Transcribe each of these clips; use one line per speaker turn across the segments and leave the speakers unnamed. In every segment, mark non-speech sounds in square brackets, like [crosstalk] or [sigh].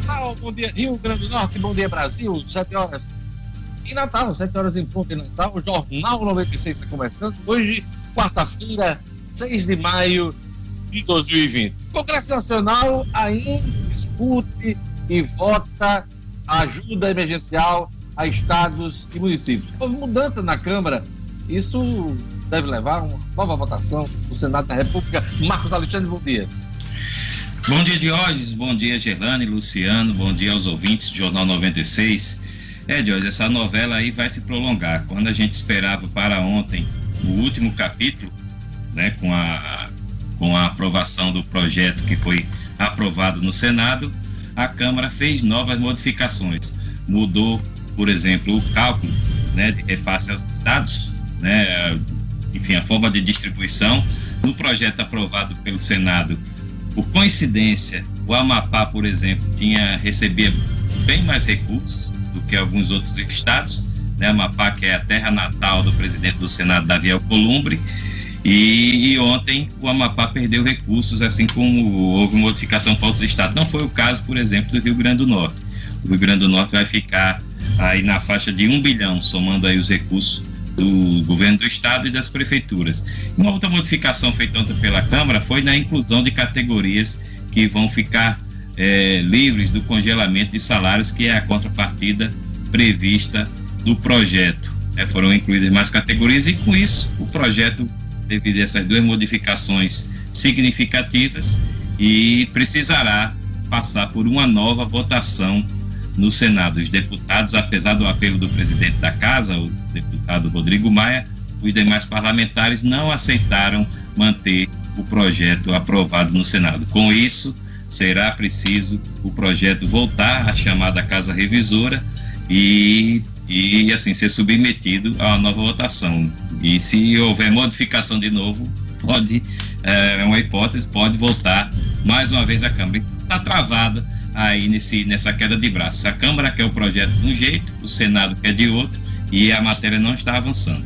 Natal, bom dia Rio Grande do Norte, bom dia Brasil, 7 horas. Em Natal, 7 horas em ponto em Natal, o Jornal 96 está começando. Hoje, quarta-feira, 6 de maio de 2020. O Congresso Nacional ainda discute e vota ajuda emergencial a estados e municípios. Houve mudança na Câmara, isso deve levar a uma nova votação no Senado da República. Marcos Alexandre, bom dia.
Bom dia, Diógenes. Bom dia, Gerlane, Luciano. Bom dia aos ouvintes do Jornal 96. É, Diógenes, essa novela aí vai se prolongar. Quando a gente esperava para ontem o último capítulo, né, com a, com a aprovação do projeto que foi aprovado no Senado, a Câmara fez novas modificações. Mudou, por exemplo, o cálculo né, de repasse aos estados, né, enfim, a forma de distribuição. No projeto aprovado pelo Senado, por coincidência, o Amapá, por exemplo, tinha recebia bem mais recursos do que alguns outros estados. Né? Amapá, que é a terra natal do presidente do Senado, Davi Alcolumbre, e, e, ontem o Amapá perdeu recursos, assim como houve modificação para outros estados. Não foi o caso, por exemplo, do Rio Grande do Norte. O Rio Grande do Norte vai ficar aí na faixa de um bilhão, somando aí os recursos do governo do estado e das prefeituras. Uma outra modificação feita ontem pela Câmara foi na inclusão de categorias que vão ficar é, livres do congelamento de salários, que é a contrapartida prevista do projeto. É, foram incluídas mais categorias e com isso o projeto, a essas duas modificações significativas, e precisará passar por uma nova votação no Senado. Os deputados, apesar do apelo do presidente da Casa, o deputado Rodrigo Maia, os demais parlamentares não aceitaram manter o projeto aprovado no Senado. Com isso, será preciso o projeto voltar à chamada Casa Revisora e, e assim ser submetido a uma nova votação. E se houver modificação de novo, pode, é, é uma hipótese, pode voltar mais uma vez à Câmara. Está travada aí nesse, nessa queda de braço. A Câmara quer o projeto de um jeito, o Senado quer de outro, e a matéria não está avançando.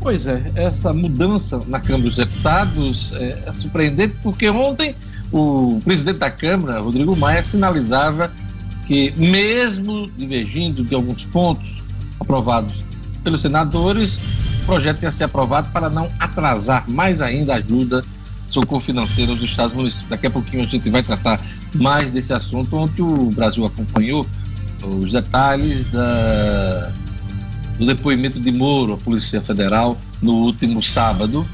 Pois é, essa mudança na Câmara dos Deputados é, é surpreendente, porque ontem o presidente da Câmara, Rodrigo Maia, sinalizava que, mesmo divergindo de alguns pontos aprovados pelos senadores, o projeto ia ser aprovado para não atrasar mais ainda a ajuda socorro financeiro dos Estados Municípios. Daqui a pouquinho a gente vai tratar mais desse assunto, onde o Brasil acompanhou os detalhes da, do depoimento de Moro à Polícia Federal no último sábado.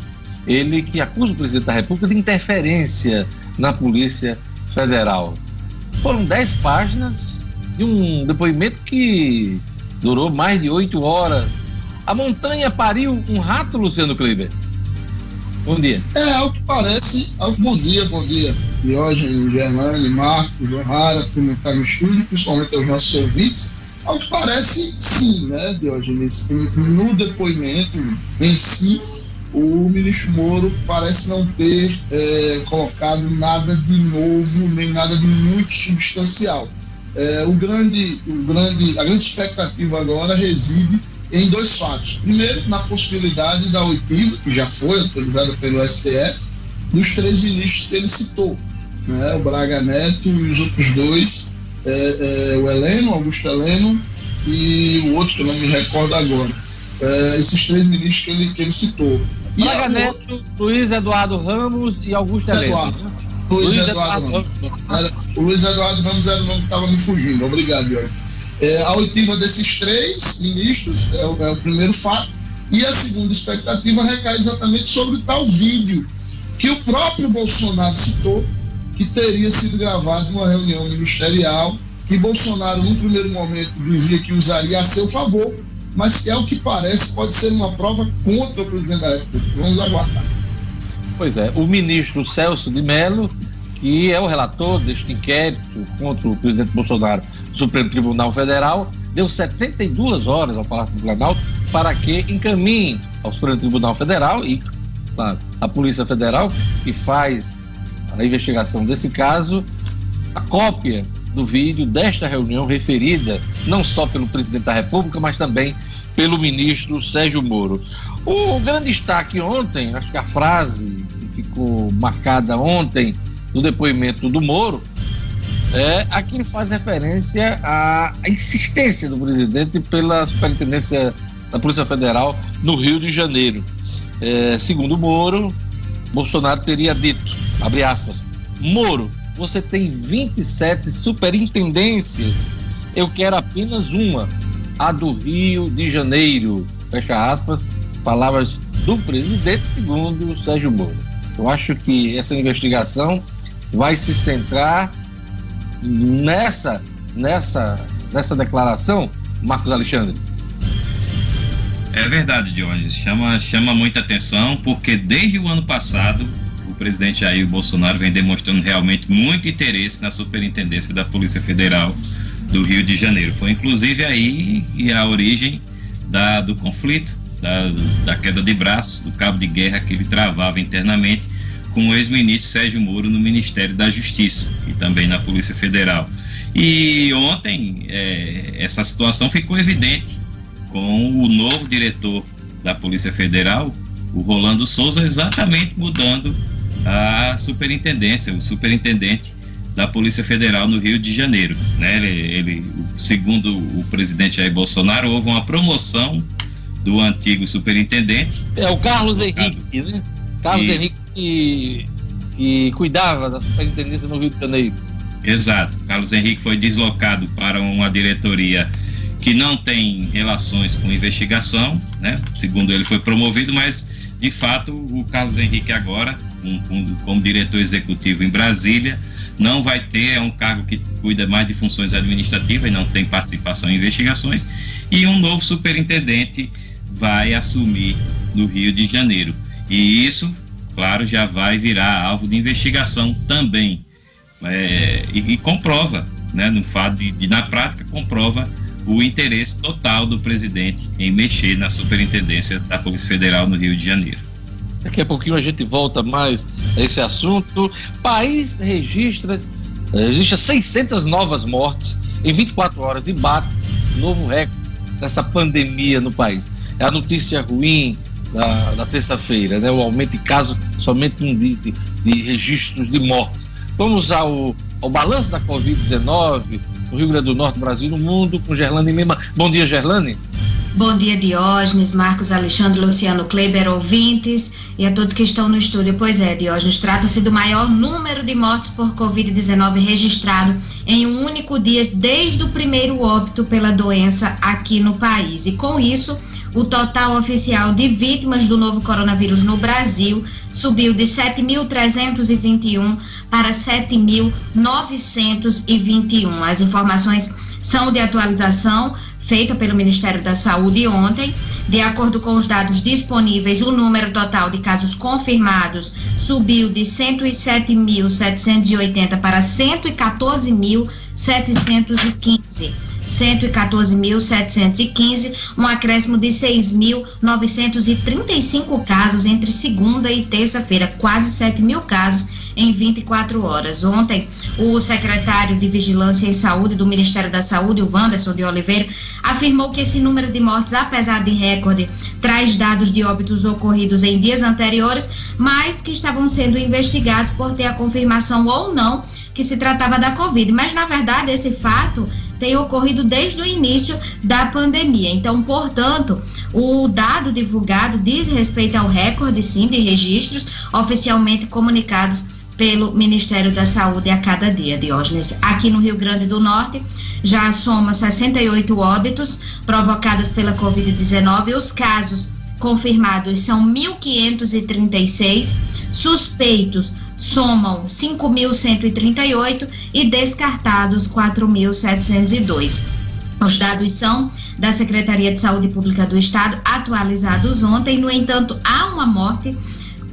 Ele que acusa o presidente da República de interferência na Polícia Federal. Foram dez páginas de um depoimento que durou mais de oito horas. A montanha pariu um rato, Luciano Kleber. Bom dia.
É, ao que parece, ao, bom dia, bom dia. Diógenes, Germano, Marcos, O'Hara, que está no estúdio, principalmente aos nossos ouvintes. Ao que parece, sim, né, Diógenes? No depoimento em si, o ministro Moro parece não ter é, colocado nada de novo, nem nada de muito substancial. É, o grande, o grande, a grande expectativa agora reside em dois fatos. Primeiro, na possibilidade da oitiva, que já foi autorizada pelo STF, dos três ministros que ele citou, né? o Braga Neto e os outros dois, é, é, o Heleno, Augusto Heleno, e o outro que eu não me recordo agora. É, esses três ministros que ele, que ele citou.
E Braga Neto, Luiz Eduardo Ramos e Augusto Heleno. Eduardo. Né?
Luiz, Luiz Eduardo, Eduardo Ramos. Ramos. o Luiz Eduardo Ramos era o nome que estava me fugindo. Obrigado, Jorge. É, a oitiva desses três ministros é o, é o, primeiro fato, e a segunda expectativa recai exatamente sobre tal vídeo que o próprio Bolsonaro citou, que teria sido gravado numa reunião ministerial, que Bolsonaro, num primeiro momento, dizia que usaria a seu favor, mas que, é o que parece, pode ser uma prova contra o presidente da República. Vamos aguardar.
Pois é, o ministro Celso de Mello, que é o relator deste inquérito contra o presidente Bolsonaro, Supremo Tribunal Federal deu 72 horas ao Palácio do Planalto para que encaminhe ao Supremo Tribunal Federal e, claro, a Polícia Federal, que faz a investigação desse caso, a cópia do vídeo desta reunião referida não só pelo presidente da República, mas também pelo ministro Sérgio Moro. O grande destaque ontem, acho que a frase que ficou marcada ontem no depoimento do Moro, É, ele faz referência à, à insistência do presidente pela superintendência da Polícia Federal no Rio de Janeiro. É, segundo Moro, Bolsonaro teria dito, abre aspas, Moro, você tem 27 superintendências, eu quero apenas uma, a do Rio de Janeiro, fecha aspas, palavras do presidente, segundo Sérgio Moro. Eu acho que essa investigação vai se centrar nessa, nessa, nessa declaração, Marcos Alexandre.
É verdade, Dionis. Chama, chama muita atenção, porque desde o ano passado, o presidente Jair Bolsonaro vem demonstrando realmente muito interesse na superintendência da Polícia Federal do Rio de Janeiro. Foi inclusive aí a origem da, do conflito, da, da queda de braços, do cabo de guerra que ele travava internamente com o ex-ministro Sérgio Moro no Ministério da Justiça e também na Polícia Federal. E ontem é, essa situação ficou evidente com o novo diretor da Polícia Federal, o Rolando Souza, exatamente mudando a superintendência, o superintendente da Polícia Federal no Rio de Janeiro. Né? Ele, ele, segundo o presidente Jair Bolsonaro, houve uma promoção do antigo superintendente.
É o Carlos Henrique, né? Carlos Isso. Henrique que, que cuidava da superintendência no Rio de Janeiro.
Exato. Carlos Henrique foi deslocado para uma diretoria que não tem relações com investigação, né? Segundo ele, foi promovido, mas de fato o Carlos Henrique agora, um, um, como diretor executivo em Brasília, não vai ter, é um cargo que cuida mais de funções administrativas e não tem participação em investigações, e um novo superintendente vai assumir no Rio de Janeiro. E isso, claro, já vai virar alvo de investigação também. É, e, e, comprova, né, no fato de, de, na prática, comprova o interesse total do presidente em mexer na superintendência da Polícia Federal no Rio de Janeiro.
Daqui a pouquinho a gente volta mais a esse assunto. País registra, registra 600 novas mortes em 24 horas e bate novo recorde dessa pandemia no país. É a notícia ruim da, da terça-feira, né? o aumento de casos somente um dia de, de registros de mortes. Vamos ao, ao balanço da Covid-19 no Rio Grande do Norte, Brasil no mundo, com Gerlane Lima. Bom dia, Gerlane.
Bom dia, Diógenes, Marcos Alexandre, Luciano Kleber, ouvintes e a todos que estão no estúdio. Pois é, Diógenes, trata-se do maior número de mortes por Covid-19 registrado em um único dia desde o primeiro óbito pela doença aqui no país. E com isso, o total oficial de vítimas do novo coronavírus no Brasil subiu de 7.321 para 7.921. As informações são de atualização feita pelo Ministério da Saúde ontem. De acordo com os dados disponíveis, o número total de casos confirmados subiu de 107.780 para 114.715. 114.715, um acréscimo de 6.935 casos entre segunda e terça-feira, quase 7 mil casos em 24 horas. Ontem, o secretário de Vigilância e Saúde do Ministério da Saúde, o Wanderson de Oliveira, afirmou que esse número de mortes, apesar de recorde, traz dados de óbitos ocorridos em dias anteriores, mas que estavam sendo investigados por ter a confirmação ou não que se tratava da Covid. Mas, na verdade, esse fato tem ocorrido desde o início da pandemia. Então, portanto, o dado divulgado diz respeito ao recorde, sim, de registros oficialmente comunicados pelo Ministério da Saúde a cada dia, Diógenes. Aqui no Rio Grande do Norte, já soma 68 óbitos provocados pela Covid-19. Os casos confirmados são 1.536, suspeitos somam 5.138 e descartados 4.702. Os dados são da Secretaria de Saúde Pública do Estado, atualizados ontem. No entanto, há uma morte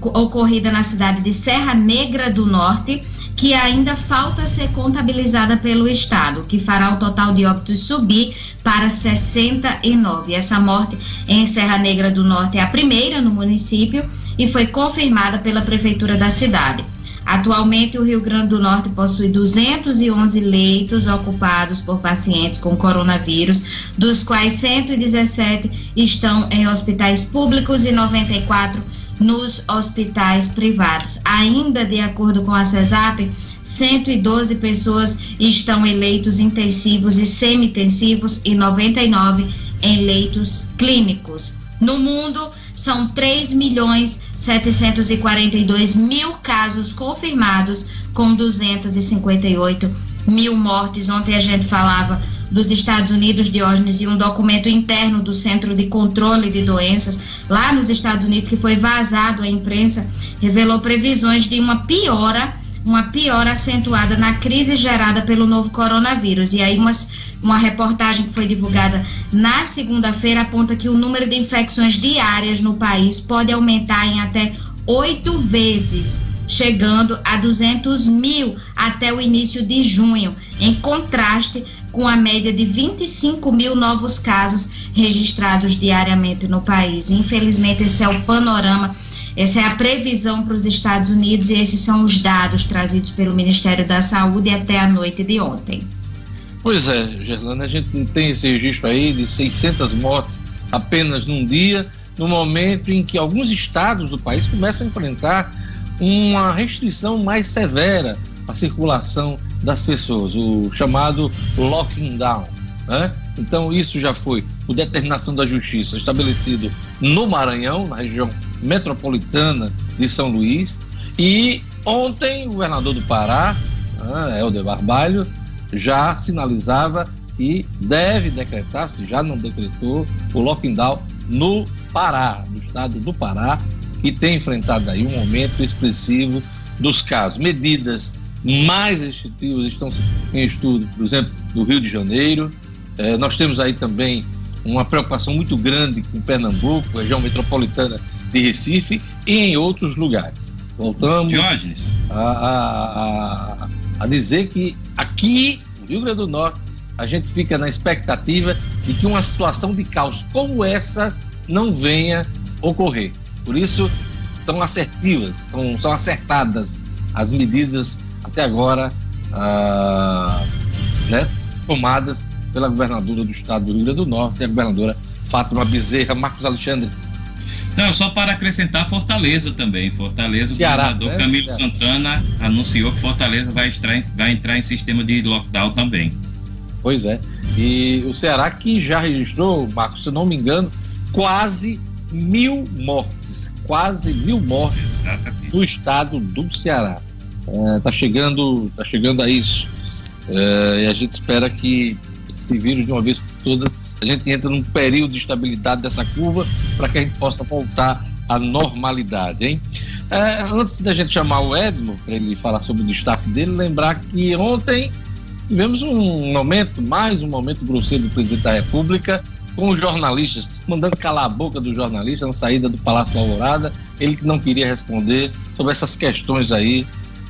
ocorrida na cidade de Serra Negra do Norte, que ainda falta ser contabilizada pelo Estado, que fará o total de óbitos subir para 69. Essa morte em Serra Negra do Norte é a primeira no município e foi confirmada pela Prefeitura da cidade. Atualmente, o Rio Grande do Norte possui 211 leitos ocupados por pacientes com coronavírus, dos quais 117 estão em hospitais públicos e 94 nos hospitais privados. Ainda de acordo com a CESAP, 112 pessoas estão em leitos intensivos e semi-intensivos e 99 em leitos clínicos. No mundo, são 3 milhões 742 mil casos confirmados, com 258 mil mortes. Ontem a gente falava dos Estados Unidos, Diógenes, e um documento interno do Centro de Controle de Doenças, lá nos Estados Unidos, que foi vazado à imprensa, revelou previsões de uma piora uma piora acentuada na crise gerada pelo novo coronavírus. E aí, umas, uma reportagem que foi divulgada na segunda-feira aponta que o número de infecções diárias no país pode aumentar em até oito vezes, chegando a 200 mil até o início de junho, em contraste com a média de 25 mil novos casos registrados diariamente no país. Infelizmente, esse é o panorama essa é a previsão para os Estados Unidos e esses são os dados trazidos pelo Ministério da Saúde até a noite de ontem.
Pois é, Gerlana, a gente tem esse registro aí de 600 mortes apenas num dia, no momento em que alguns estados do país começam a enfrentar uma restrição mais severa à circulação das pessoas, o chamado locking down. Né? Então, isso já foi, por determinação da Justiça, estabelecido no Maranhão, na região metropolitana de São Luís. E ontem o governador do Pará, né, Helder Barbalho, já sinalizava que deve decretar, se já não decretou, o lockdown no Pará, no estado do Pará, que tem enfrentado aí um aumento expressivo dos casos. Medidas mais restritivas estão em estudo, por exemplo, no Rio de Janeiro. Eh, nós temos aí também uma preocupação muito grande com Pernambuco, região metropolitana de Recife e em outros lugares. Voltamos a, a, a, dizer que aqui, no Rio Grande do Norte, a gente fica na expectativa de que uma situação de caos como essa não venha ocorrer. Por isso, são assertivas, são, são acertadas as medidas até agora ah, né, tomadas pela governadora do estado do Rio Grande do Norte, a governadora Fátima Bezerra. Marcos Alexandre,
não, só para acrescentar Fortaleza também. Fortaleza, o Ceará, governador né? Camilo Ceará. Santana anunciou que Fortaleza vai entrar, em, vai entrar em sistema de lockdown também.
Pois é. E o Ceará que já registrou, Marcos, se não me engano, quase mil mortes. Quase mil mortes Exatamente. no estado do Ceará. É, tá chegando, tá chegando a isso. É, e a gente espera que esse vírus de uma vez por todas a gente entra num período de estabilidade dessa curva para que a gente possa voltar à normalidade, hein? É, antes da gente chamar o Edmo para ele falar sobre o destaque dele, lembrar que ontem tivemos um momento, mais um momento grosseiro do presidente da República, com os jornalistas, mandando calar a boca do jornalista na saída do Palácio Alvorada, ele que não queria responder sobre essas questões aí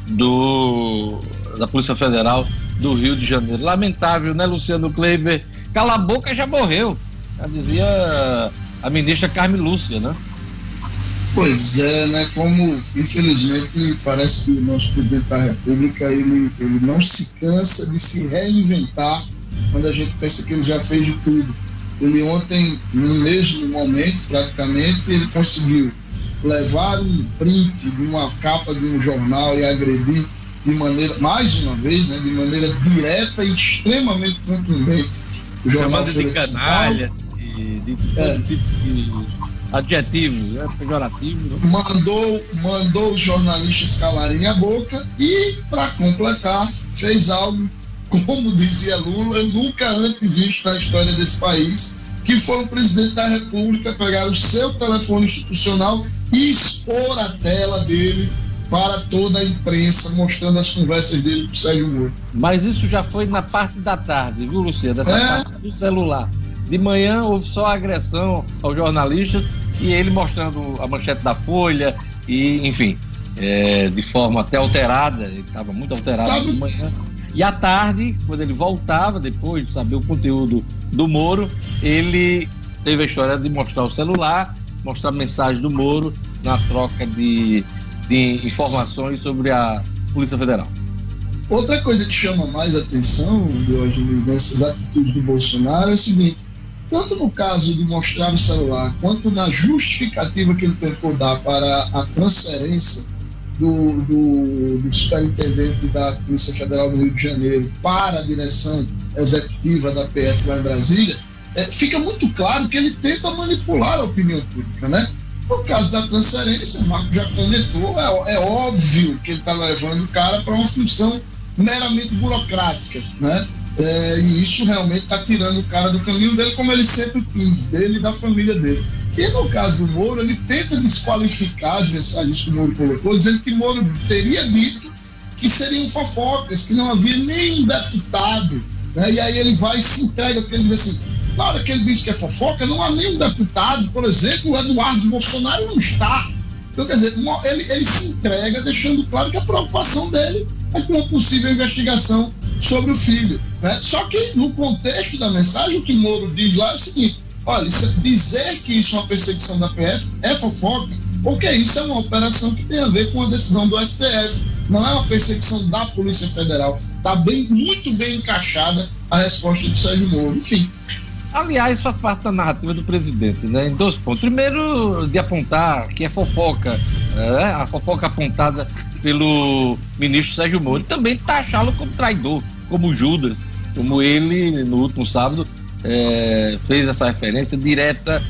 do da Polícia Federal do Rio de Janeiro. Lamentável, né, Luciano Kleiber? Cala a boca já morreu. Já dizia a ministra Carmen Lúcia, né?
Pois é, né? Como infelizmente parece que o nosso presidente da República ele, ele não se cansa de se reinventar quando a gente pensa que ele já fez de tudo. Ele ontem, no mesmo momento, praticamente, ele conseguiu levar um print de uma capa de um jornal e agredir de maneira, mais uma vez, né, de maneira direta e extremamente contundente
o jornal de canalha, de, de, é. tipo de adjetivos, né, pejorativos.
Né? Mandou, mandou os jornalistas calarem a boca e, para completar, fez algo, como dizia Lula, nunca antes visto na história desse país, que foi o presidente da República pegar o seu telefone institucional e expor a tela dele para toda a imprensa, mostrando as conversas dele com o Sérgio Moro.
Mas isso já foi na parte da tarde, viu, Luciano? Dessa é... parte do celular. De manhã houve só agressão aos jornalistas e ele mostrando a manchete da Folha e, enfim, é, de forma até alterada, ele estava muito alterado Sabe... de manhã. E à tarde, quando ele voltava, depois de saber o conteúdo do Moro, ele teve a história de mostrar o celular, mostrar a mensagem do Moro na troca de de informações sobre a Polícia Federal.
Outra coisa que chama mais atenção, Diogenes, nessas atitudes do Bolsonaro é o seguinte: tanto no caso de mostrar o celular, quanto na justificativa que ele tentou dar para a transferência do, do, do superintendente da Polícia Federal do Rio de Janeiro para a direção executiva da PF lá em Brasília, é, fica muito claro que ele tenta manipular a opinião pública, né? Por causa da transferência, o Marco já comentou, é, é óbvio que ele está levando o cara para uma função meramente burocrática, né? É, e isso realmente está tirando o cara do caminho dele, como ele sempre quis, dele e da família dele. E no caso do Moro, ele tenta desqualificar as mensagens que o Moro colocou, dizendo que Moro teria dito que seriam fofocas, que não havia nenhum deputado. Né? E aí ele vai e se entrega, porque ele diz assim: na hora que ele diz que é fofoca, não há nenhum deputado, por exemplo, o Eduardo Bolsonaro não está. Então, quer dizer, ele, ele se entrega deixando claro que a preocupação dele é com uma possível investigação sobre o filho. Né? Só que, no contexto da mensagem, o que Moro diz lá é o seguinte: olha, dizer que isso é uma perseguição da PF é fofoca, porque isso é uma operação que tem a ver com a decisão do STF. Não é uma perseguição da Polícia Federal. Está bem, muito bem encaixada a resposta do Sérgio Moro. Enfim,
Aliás, faz parte da narrativa do presidente, né? Em dois pontos. Primeiro, de apontar que é fofoca, né? a fofoca apontada pelo ministro Sérgio Moro, e também taxá-lo como traidor, como Judas, como ele, no último sábado, é, fez essa referência direta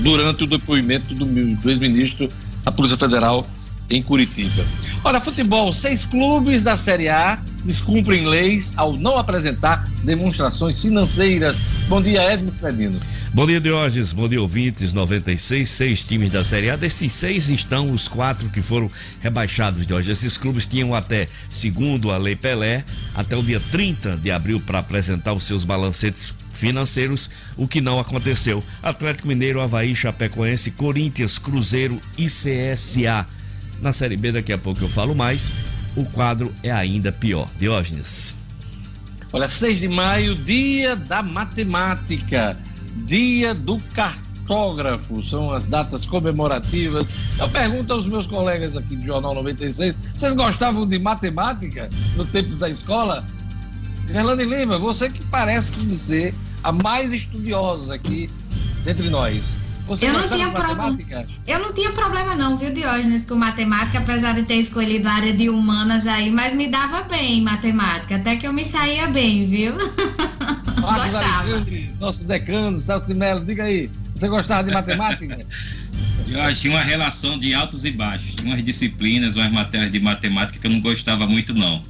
durante o depoimento do, do ex-ministro da Polícia Federal em Curitiba. Olha, futebol, seis clubes da Série A descumprem leis ao não apresentar demonstrações financeiras. Bom dia, Edmo Fredino.
Bom dia, Diógenes. Bom dia, ouvintes. 96, seis times da Série A. Desses seis estão os quatro que foram rebaixados, Diógenes. Esses clubes tinham até, segundo a Lei Pelé, até o dia 30 de abril para apresentar os seus balancetes financeiros, o que não aconteceu. Atlético Mineiro, Havaí, Chapecoense, Corinthians, Cruzeiro e CSA. Na Série B, daqui a pouco eu falo mais o quadro é ainda pior. Diógenes.
Olha, 6 de maio, dia da matemática, dia do cartógrafo, são as datas comemorativas. Eu pergunto aos meus colegas aqui do Jornal 96, vocês gostavam de matemática no tempo da escola? Gerlane Lima, você que parece ser a mais estudiosa aqui entre nós. Você
eu não tinha problema. Eu não tinha problema não, viu, Diógenes, com matemática, apesar de ter escolhido a área de humanas aí, mas me dava bem em matemática, até que eu me saía bem, viu? [laughs]
Gostava. Nosso decano, Celso de Mello, diga aí, você gostava de matemática? [laughs]
Eu tinha uma relação de altos e baixos. Tinha umas disciplinas, umas matérias de matemática que eu não gostava muito, não.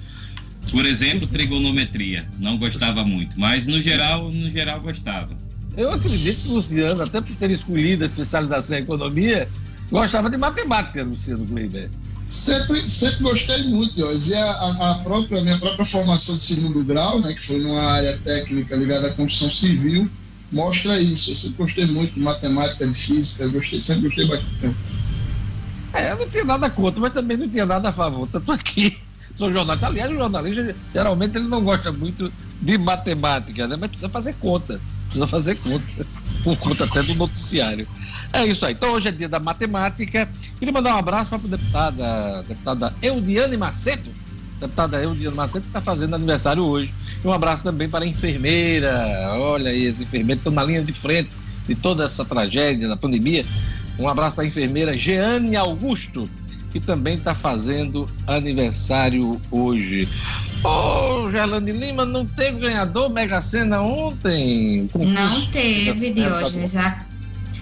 Por exemplo, trigonometria. Não gostava muito. Mas no geral, no geral gostava.
Eu acredito que o Luciano, até por ter escolhido a especialização em economia, gostava de matemática, Luciano Kleiber.
Sempre, sempre gostei muito, E a, a, própria, a minha própria formação de segundo grau, né, que foi numa área técnica ligada à construção civil, mostra isso. Eu sempre gostei muito de matemática, de física, eu gostei, sempre gostei bastante.
É, eu não tinha nada contra, mas também não tinha nada a favor. Tanto aqui, sou jornalista. Aliás, o jornalista, geralmente, ele não gosta muito de matemática, né? Mas precisa fazer conta precisa fazer conta, [laughs] por conta até do noticiário. É isso aí. Então hoje é dia da matemática. Queria mandar um abraço para a deputada, deputada Eudiane Macedo. Deputada Eudiane Macedo que está fazendo aniversário hoje. E um abraço também para a enfermeira. Olha aí, as enfermeiras estão na linha de frente de toda essa tragédia da pandemia. Um abraço para a enfermeira Jeane Augusto, que também está fazendo aniversário hoje. Ô, oh, Gerlane Lima, não teve ganhador Mega Sena ontem?
Não teve, Diógenes.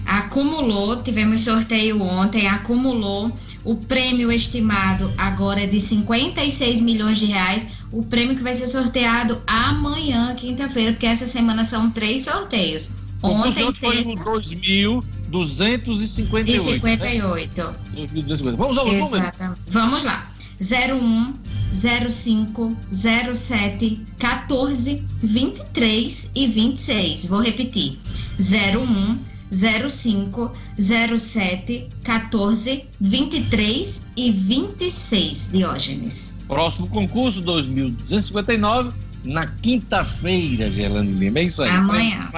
Acumulou, tivemos sorteio ontem, acumulou. O prêmio estimado agora é de 56 milhões de reais. O prêmio que vai ser sorteado amanhã, quinta-feira, porque essa semana são três sorteios. Ontem,
terça... foi no 2.258. 58. Né?
Vamos ao número? Vamos lá. 01 05 07 14 23 e 26. Vou repetir. 01 05 07 14 23 e 26, Diógenes.
Próximo concurso 2259 na quinta-feira, Gelane Lima. É isso aí.
Amanhã.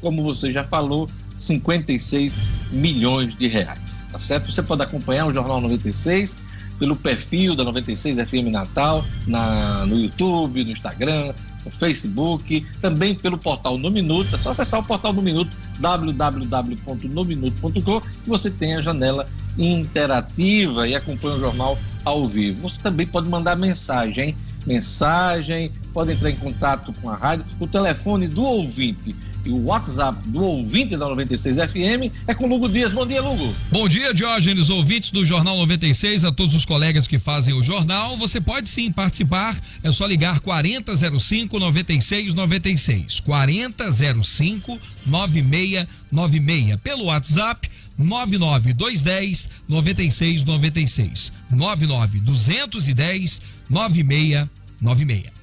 Como você já falou, 56 milhões de reais. Tá certo? Você pode acompanhar o Jornal 96 pelo perfil da 96 FM Natal na, no YouTube, no Instagram, no Facebook, também pelo portal No Minuto. É só acessar o portal No Minuto, www.nominuto.com, e você tem a janela interativa e acompanha o jornal ao vivo. Você também pode mandar mensagem, hein? Mensagem, pode entrar em contato com a rádio. O telefone do ouvinte e o WhatsApp do ouvinte da 96 FM é com Lugo Dias. Bom dia, Lugo.
Bom dia, Diógenes, ouvintes do Jornal 96, a todos os colegas que fazem o jornal. Você pode sim participar, é só ligar 4005 9696. 4005 9696. Pelo WhatsApp 99210 9696. 99210 9696.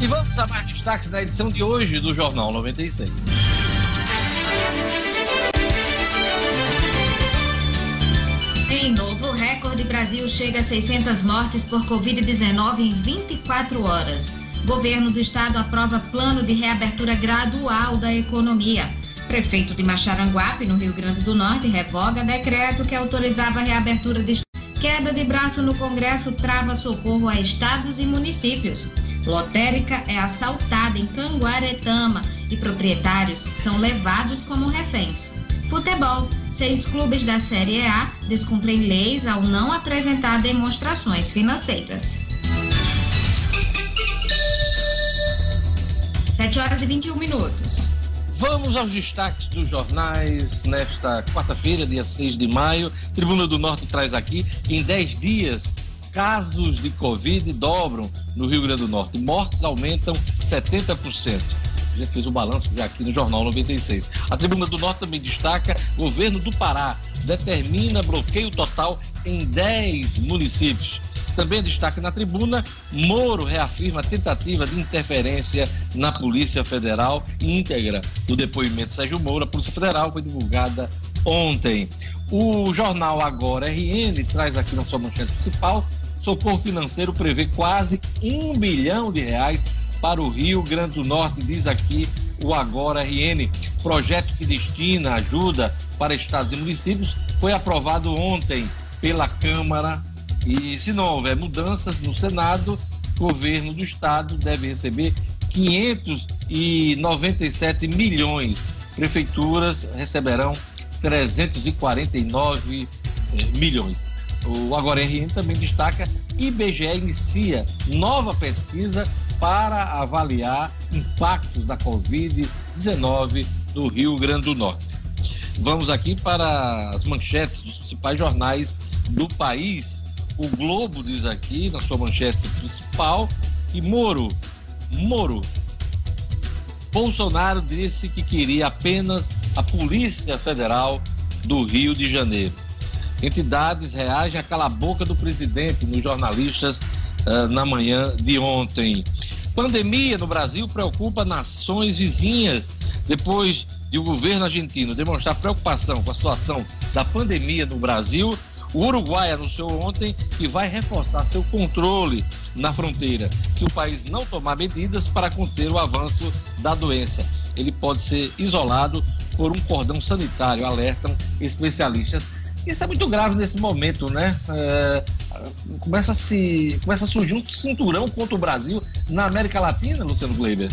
E vamos a mais destaques da edição de hoje do Jornal 96.
Em novo recorde, Brasil chega a 600 mortes por Covid-19 em 24 horas. Governo do Estado aprova plano de reabertura gradual da economia. Prefeito de Macharanguape, no Rio Grande do Norte, revoga decreto que autorizava a reabertura de queda de braço no Congresso trava socorro a estados e municípios. Lotérica é assaltada em Canguaretama e proprietários são levados como reféns. Futebol. Seis clubes da Série A descumprem leis ao não apresentar demonstrações financeiras. 7 horas e 21 minutos.
Vamos aos destaques dos jornais nesta quarta-feira, dia 6 de maio. Tribuna do Norte traz aqui, em 10 dias, casos de Covid dobram no Rio Grande do Norte. Mortes aumentam 70%. A gente fez o um balanço já aqui no Jornal 96. A Tribuna do Norte também destaca: governo do Pará determina bloqueio total em 10 municípios. Também destaca na tribuna: Moro reafirma tentativa de interferência na Polícia Federal íntegra. O depoimento de Sérgio Moro, a Polícia Federal, foi divulgada ontem. O jornal Agora RN traz aqui na sua manchete principal Socorro Financeiro prevê quase um bilhão de reais para o Rio Grande do Norte, diz aqui o Agora RN. Projeto que destina ajuda para estados e municípios foi aprovado ontem pela Câmara e se não houver mudanças no Senado, o governo do estado deve receber 597 milhões. Prefeituras receberão 349 eh, milhões. O Agora RN também destaca IBGE inicia nova pesquisa para avaliar impactos da Covid-19 no Rio Grande do Norte. Vamos aqui para as manchetes dos principais jornais do país. O Globo diz aqui, na sua manchete principal, que Moro, Moro, Bolsonaro disse que queria apenas a Polícia Federal do Rio de Janeiro. Entidades reagem à cala-boca do presidente nos jornalistas uh, na manhã de ontem. Pandemia no Brasil preocupa nações vizinhas. Depois de o governo argentino demonstrar preocupação com a situação da pandemia no Brasil, o Uruguai anunciou ontem que vai reforçar seu controle na fronteira. Se o país não tomar medidas para conter o avanço da doença, ele pode ser isolado por um cordão sanitário, alertam especialistas. Isso é muito grave nesse momento, né? É, começa, a se, começa a surgir um cinturão contra o Brasil na América Latina, Luciano Gleiber.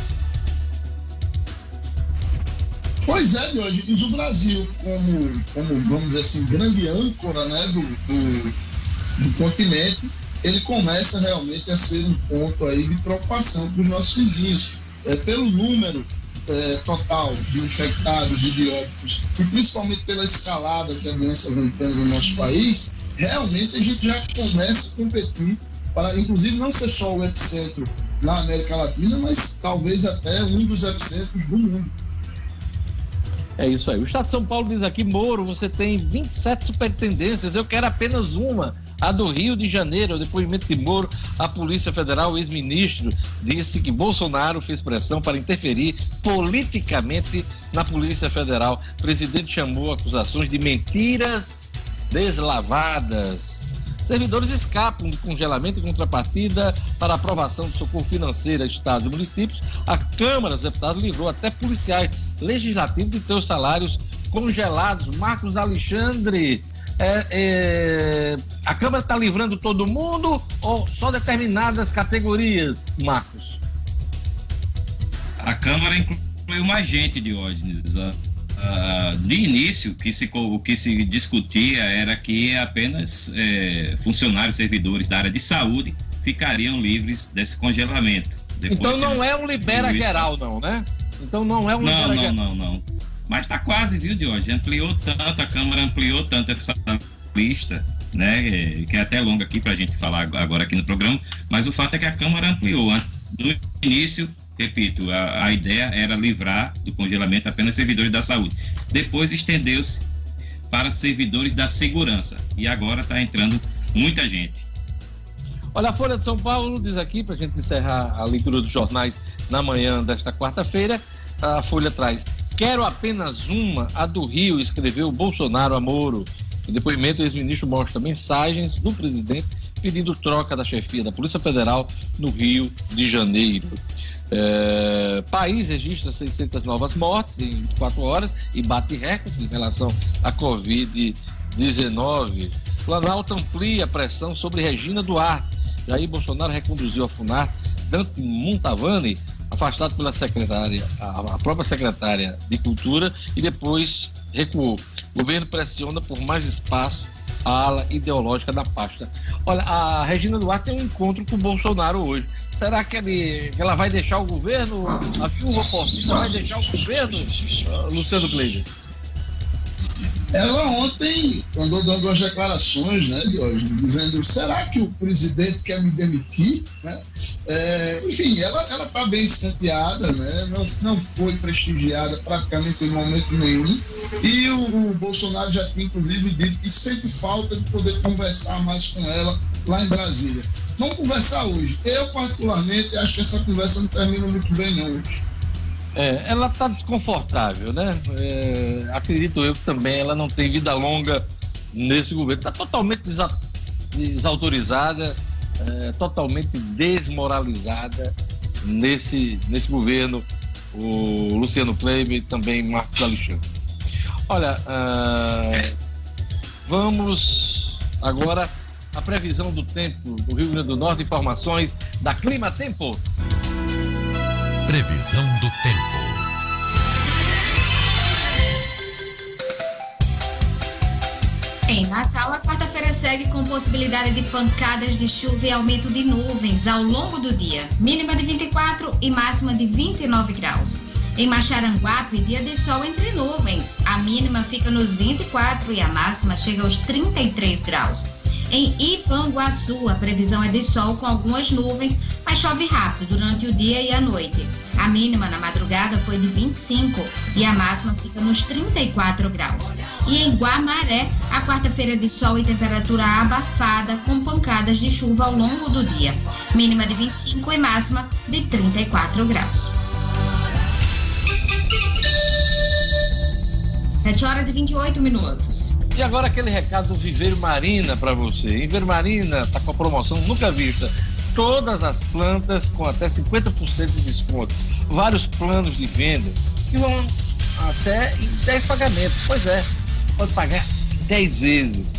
Pois é, Diógenes, o Brasil, como, como, vamos dizer assim, grande âncora né, do, do, do continente, ele começa realmente a ser um ponto aí de preocupação para os nossos vizinhos. É, pelo número é, total de infectados e de óbitos, e principalmente pela escalada que a doença vem tendo no nosso país, realmente a gente já começa a competir para, inclusive, não ser só o epicentro na América Latina, mas talvez até um dos epicentros do mundo.
É isso aí. O Estado de São Paulo diz aqui, Moro, você tem 27 superintendências, eu quero apenas uma. A do Rio de Janeiro, o depoimento de Moro, a Polícia Federal, ex-ministro, disse que Bolsonaro fez pressão para interferir politicamente na Polícia Federal. O presidente chamou acusações de mentiras deslavadas. Servidores escapam de congelamento e contrapartida para aprovação do socorro financeiro a estados e municípios. A Câmara dos Deputados livrou até policiais legislativos de os salários congelados. Marcos Alexandre, é, é, a Câmara está livrando todo mundo ou só determinadas categorias, Marcos?
A Câmara incluiu mais gente, Diógenes. Uh, de início, que se, o que se discutia era que apenas é, funcionários, servidores da área de saúde ficariam livres desse congelamento.
Depois, então não é um libera geral, não, né? Então não é um
não, libera não, não, não, não. Mas está quase, viu, Diogo? Ampliou tanto, a Câmara ampliou tanto essa lista, né? Que é até longa aqui para a gente falar agora aqui no programa, mas o fato é que a Câmara ampliou. No início, repito, a, a ideia era livrar do congelamento apenas servidores da saúde. Depois estendeu-se para servidores da segurança. E agora está entrando muita gente.
Olha, a Folha de São Paulo diz aqui, para a gente encerrar a leitura dos jornais na manhã desta quarta-feira, a Folha traz: Quero apenas uma, a do Rio, escreveu Bolsonaro a Moro. Em depoimento, o ex-ministro mostra mensagens do presidente pedindo troca da chefia da Polícia Federal no Rio de Janeiro. É, país registra 600 novas mortes em 24 horas e bate recorde em relação à Covid-19. Planalto amplia a pressão sobre Regina Duarte. Jair Bolsonaro reconduziu a FUNAR Dante Montavani, afastado pela secretária, a própria secretária de Cultura, e depois recuou. O governo pressiona por mais espaço a ala ideológica da pasta. Olha, a Regina Duarte tem um encontro com o Bolsonaro hoje. Será que, ele, ela vai deixar o governo? A viúva Forcista vai deixar o governo, Luciano Gleiser?
Ela ontem andou dando umas declarações, né, de hoje, dizendo: será que o presidente quer me demitir? Né? É, enfim, ela está bem escanteada, né? não, não foi prestigiada praticamente em momento nenhum. E o, o, Bolsonaro já tinha, inclusive, dito que sente falta de poder conversar mais com ela lá em Brasília. Vamos conversar hoje. Eu, particularmente, acho que essa conversa não termina muito bem, não, hoje.
É, ela está desconfortável, né? É, acredito eu que também ela não tem vida longa nesse governo. Está totalmente desa desautorizada, é, totalmente desmoralizada nesse, nesse governo. O Luciano Kleber e também Marcos Alexandre. Olha, uh, vamos agora à previsão do tempo do Rio Grande do Norte, informações da Clima Tempo.
Previsão do tempo.
Em Natal, a quarta-feira segue com possibilidade de pancadas de chuva e aumento de nuvens ao longo do dia. Mínima de 24 e máxima de 29 graus. Em Macharanguape, dia de sol entre nuvens. A mínima fica nos 24 e a máxima chega aos 33 graus. Em Ipanguaçu, a previsão é de sol com algumas nuvens, mas chove rápido durante o dia e a noite. A mínima na madrugada foi de 25 e a máxima fica nos 34 graus. E em Guamaré, a quarta-feira é de sol e temperatura abafada, com pancadas de chuva ao longo do dia. Mínima de 25 e máxima de 34 graus. 7 horas e 28 minutos.
E agora aquele recado do Viveiro Marina para você. Viveiro Marina está com a promoção nunca vista. Todas as plantas com até 50% de desconto. Vários planos de venda que vão até em 10 pagamentos. Pois é, pode pagar 10 vezes.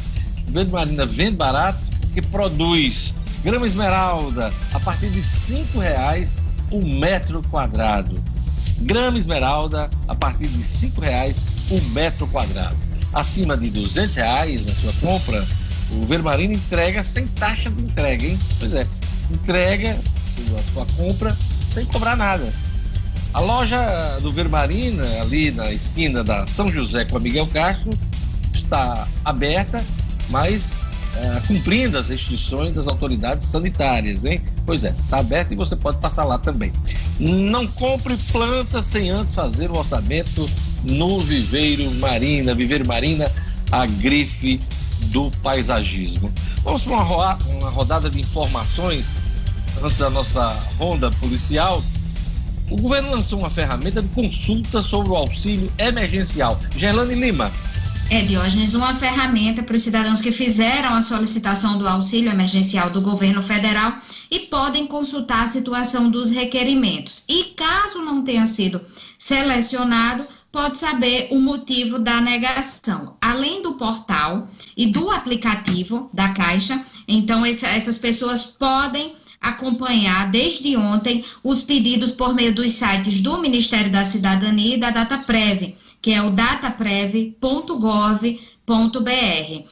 Viveiro Marina vende barato que produz grama esmeralda a partir de R$ reais o metro quadrado. Grama esmeralda a partir de R$ reais o metro quadrado acima de 200 reais na sua compra, o Vermarino entrega sem taxa de entrega, hein? Pois é, entrega a sua compra sem cobrar nada. A loja do Vermarina, ali na esquina da São José com a Miguel Castro, está aberta, mas é, cumprindo as restrições das autoridades sanitárias, hein? Pois é, está aberta e você pode passar lá também. Não compre plantas sem antes fazer o orçamento no Viveiro Marina, Viveiro Marina, a grife do paisagismo. Vamos para uma, uma rodada de informações antes da nossa ronda policial. O governo lançou uma ferramenta de consulta sobre o auxílio emergencial. Gerlane Lima.
É, Diógenes, uma ferramenta para os cidadãos que fizeram a solicitação do auxílio emergencial do governo federal e podem consultar a situação dos requerimentos. E caso não tenha sido selecionado, pode saber o motivo da negação. Além do portal e do aplicativo da Caixa, então essa, essas pessoas podem acompanhar desde ontem os pedidos por meio dos sites do Ministério da Cidadania e da DataPrev, que é o dataprev.gov.br.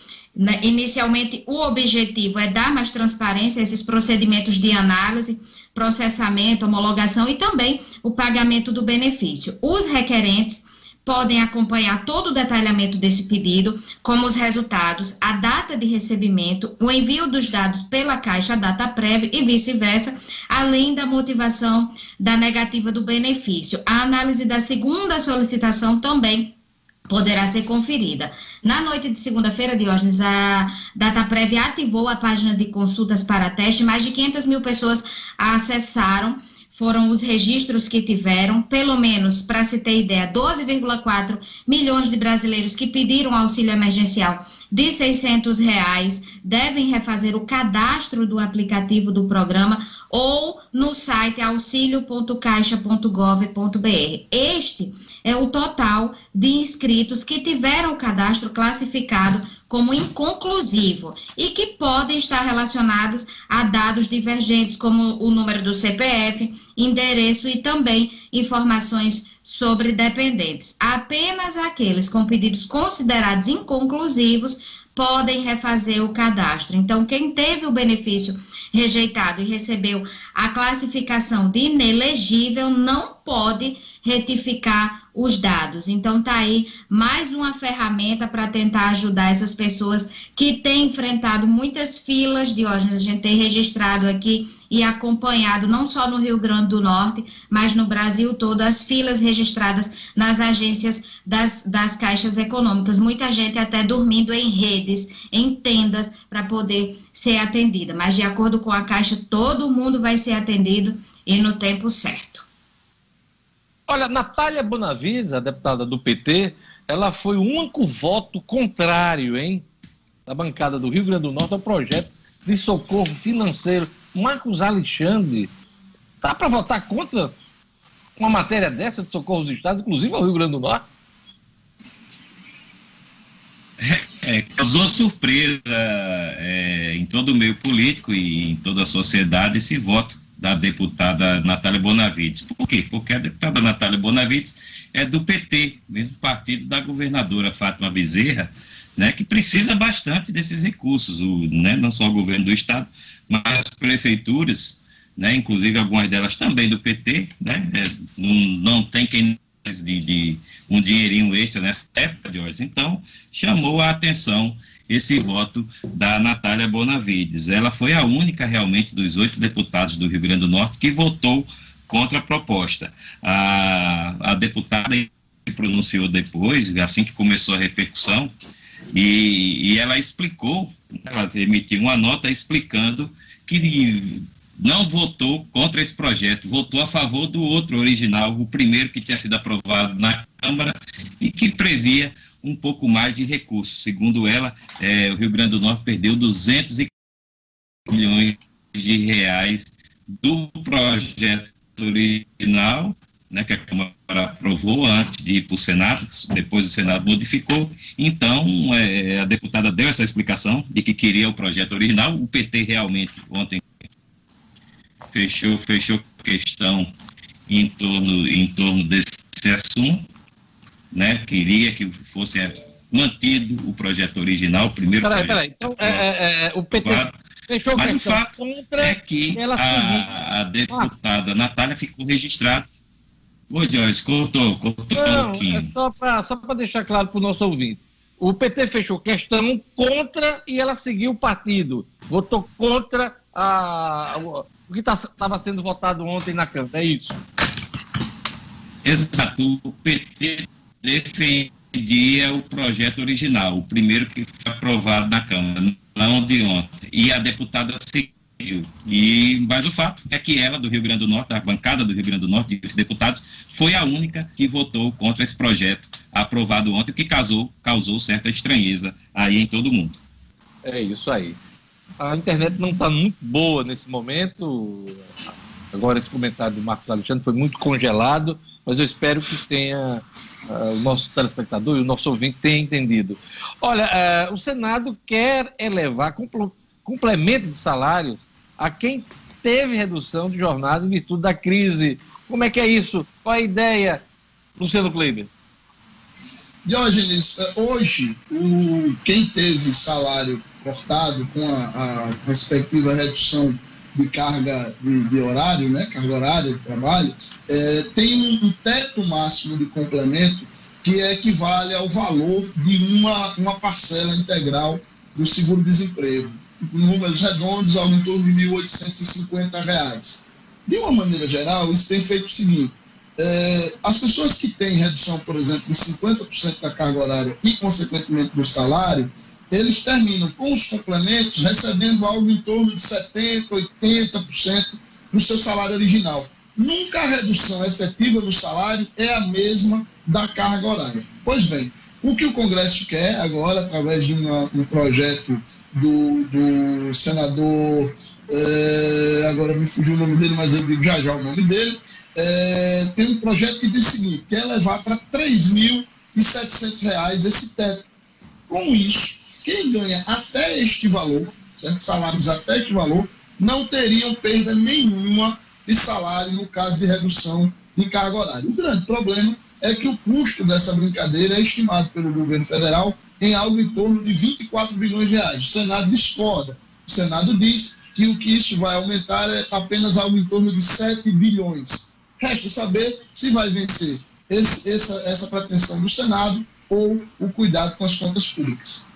Inicialmente, o objetivo é dar mais transparência a esses procedimentos de análise, processamento, homologação e também o pagamento do benefício. Os requerentes podem acompanhar todo o detalhamento desse pedido, como os resultados, a data de recebimento, o envio dos dados pela Caixa Data Prévia e vice-versa, além da motivação da negativa do benefício. A análise da segunda solicitação também poderá ser conferida. Na noite de segunda-feira, Diógenes, a DataPrev ativou a página de consultas para teste, mais de 500 mil pessoas acessaram foram os registros que tiveram, pelo menos, para se ter ideia, 12,4 milhões de brasileiros que pediram auxílio emergencial de 600 reais devem refazer o cadastro do aplicativo do programa ou no site auxilio.caixa.gov.br. Este é o total de inscritos que tiveram o cadastro classificado como inconclusivo e que podem estar relacionados a dados divergentes, como o número do CPF, endereço e também informações sobre dependentes. Apenas aqueles com pedidos considerados inconclusivos podem refazer o cadastro. Então, quem teve o benefício rejeitado e recebeu a classificação de inelegível não pode retificar os dados. Então tá aí mais uma ferramenta para tentar ajudar essas pessoas que têm enfrentado muitas filas de hoje a gente tem registrado aqui e acompanhado não só no Rio Grande do Norte, mas no Brasil todo as filas registradas nas agências das, das caixas econômicas. Muita gente até dormindo em redes, em tendas para poder ser atendida. Mas de acordo com a Caixa, todo mundo vai ser atendido e no tempo certo.
Olha, Natália Bonavides, a deputada do PT, ela foi o único voto contrário, hein, da bancada do Rio Grande do Norte ao projeto de socorro financeiro. Marcos Alexandre, tá para votar contra uma matéria dessa de socorro aos estados, inclusive ao Rio Grande do Norte?
É, causou surpresa é, em todo o meio político e em toda a sociedade esse voto da deputada Natália Bonavides. Por quê? Porque a deputada Natália Bonavides é do PT, mesmo partido da governadora Fátima Bezerra, né, que precisa bastante desses recursos, o, né, não só o governo do estado, mas as prefeituras, né, inclusive algumas delas também do PT, né, é, não, tem quem de, de um dinheirinho extra nessa época de hoje. Então, chamou a atenção esse voto da Natália Bonavides. Ela foi a única realmente dos oito deputados do Rio Grande do Norte que votou contra a proposta. A, a deputada se pronunciou depois, assim que começou a repercussão, e, e ela explicou, ela emitiu uma nota explicando que não votou contra esse projeto, votou a favor do outro original, o primeiro que tinha sido aprovado na Câmara e que previa um pouco mais de recursos. Segundo ela, é, o Rio Grande do Norte perdeu 200 milhões de reais do projeto original, né, que a Câmara aprovou antes de ir para o Senado, depois o Senado modificou. Então, é, a deputada deu essa explicação de que queria o projeto original. O PT realmente ontem fechou, fechou questão em torno, em torno desse assunto né, queria que fosse é, mantido o projeto original, o primeiro
peraí, Peraí, então é, é, é, o PT fechou
Mas o fato é que a, a, deputada ah. Natália ficou registrada. Ô, Joyce, cortou, cortou Não, um pouquinho. É
só para só deixar claro para o nosso ouvinte. O PT fechou questão contra e ela seguiu o partido. Votou contra a, o que estava tá, sendo votado ontem na Câmara. É isso.
Exato. O PT defendia o projeto original, o primeiro que foi aprovado na Câmara, não de ontem. E a deputada seguiu. E, mas o fato é que ela, do Rio Grande do Norte, a bancada do Rio Grande do Norte, de deputados, foi a única que votou contra esse projeto aprovado ontem, o que causou, causou certa estranheza aí em todo mundo.
É isso aí. A internet não está muito boa nesse momento. Agora, esse comentário do Marcos Alexandre foi muito congelado, mas eu espero que tenha uh, o nosso telespectador e o nosso ouvinte tenha entendido. Olha, uh, o Senado quer elevar complemento de salários a quem teve redução de jornada em virtude da crise. Como é que é isso? Qual a ideia, Luciano Kleber?
Diógenes, eh, hoje, o, quem teve salário cortado com a, a respectiva redução de carga de, de, horário, né, carga horária de trabalho, é, tem um teto máximo de complemento que equivale ao valor de uma, uma parcela integral do seguro-desemprego. Números redondos, algo em torno de R$ 1.850. De uma maneira geral, isso tem feito o seguinte: é, as pessoas que têm redução, por exemplo, de 50% da carga horária e, consequentemente, do salário, eles terminam com os complementos recebendo algo em torno de 70%, 80% do seu salário original. Nunca a redução efetiva do salário é a mesma da carga horária. Pois bem, o que o Congresso quer agora, através de uma, um projeto do, do senador, é, agora me fugiu o nome dele, mas eu digo já já o nome dele, é, tem um projeto que diz o seguinte, quer levar para R$ 3.700 esse teto. Com isso, quem ganha até este valor, certo? salários até este valor, não teriam perda nenhuma de salário no caso de redução de carga horária. O grande problema é que o custo dessa brincadeira é estimado pelo governo federal em algo em torno de 24 bilhões de reais. O Senado discorda. O Senado diz que o que isso vai aumentar é apenas algo em torno de 7 bilhões. Resta saber se vai vencer esse, essa, essa pretensão do Senado ou o cuidado com as contas públicas.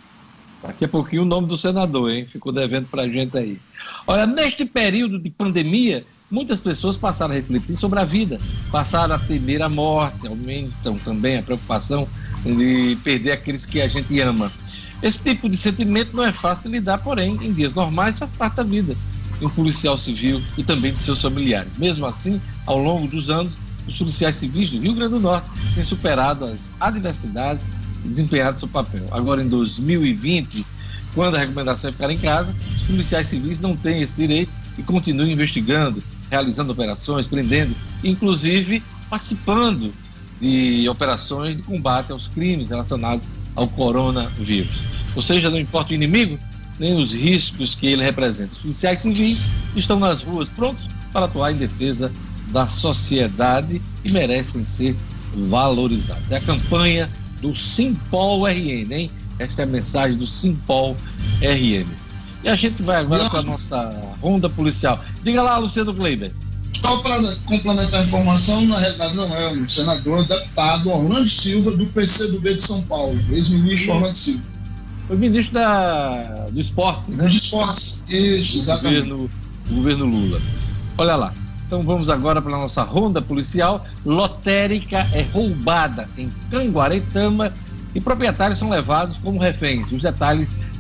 Daqui a pouquinho o nome do senador, hein? Ficou devendo para a gente aí. Olha, neste período de pandemia, muitas pessoas passaram a refletir sobre a vida, passaram a temer a morte, aumentam também a preocupação de perder aqueles que a gente ama. Esse tipo de sentimento não é fácil de lidar, porém, em dias normais faz parte da vida de um policial civil e também de seus familiares. Mesmo assim, ao longo dos anos, os policiais civis do Rio Grande do Norte têm superado as adversidades e desempenhado seu papel. Agora, em 2020, quando a recomendação é ficar em casa, os policiais civis não têm esse direito e continuam investigando, realizando operações, prendendo, inclusive participando de operações de combate aos crimes relacionados ao coronavírus. Ou seja, não importa o inimigo, nem os riscos que ele representa. Os policiais civis estão nas ruas prontos para atuar em defesa da sociedade e merecem ser valorizados. É a campanha do Simpol RN, hein? Esta é a mensagem do Simpol RN. E a gente vai agora para a nossa ronda policial. Diga lá, Luciano Kleiber.
Só para complementar a informação, na realidade não é o senador, é o deputado Orlando Silva, do PCdoB de São Paulo, ex-ministro Orlando Silva.
Foi ministro da, do esporte, né?
Dos esportes, isso, exatamente.
Governo, o governo Lula. Olha lá. Então vamos agora para a nossa ronda policial. Lotérica é roubada em Canguaretama e proprietários são levados como reféns. Os detalhes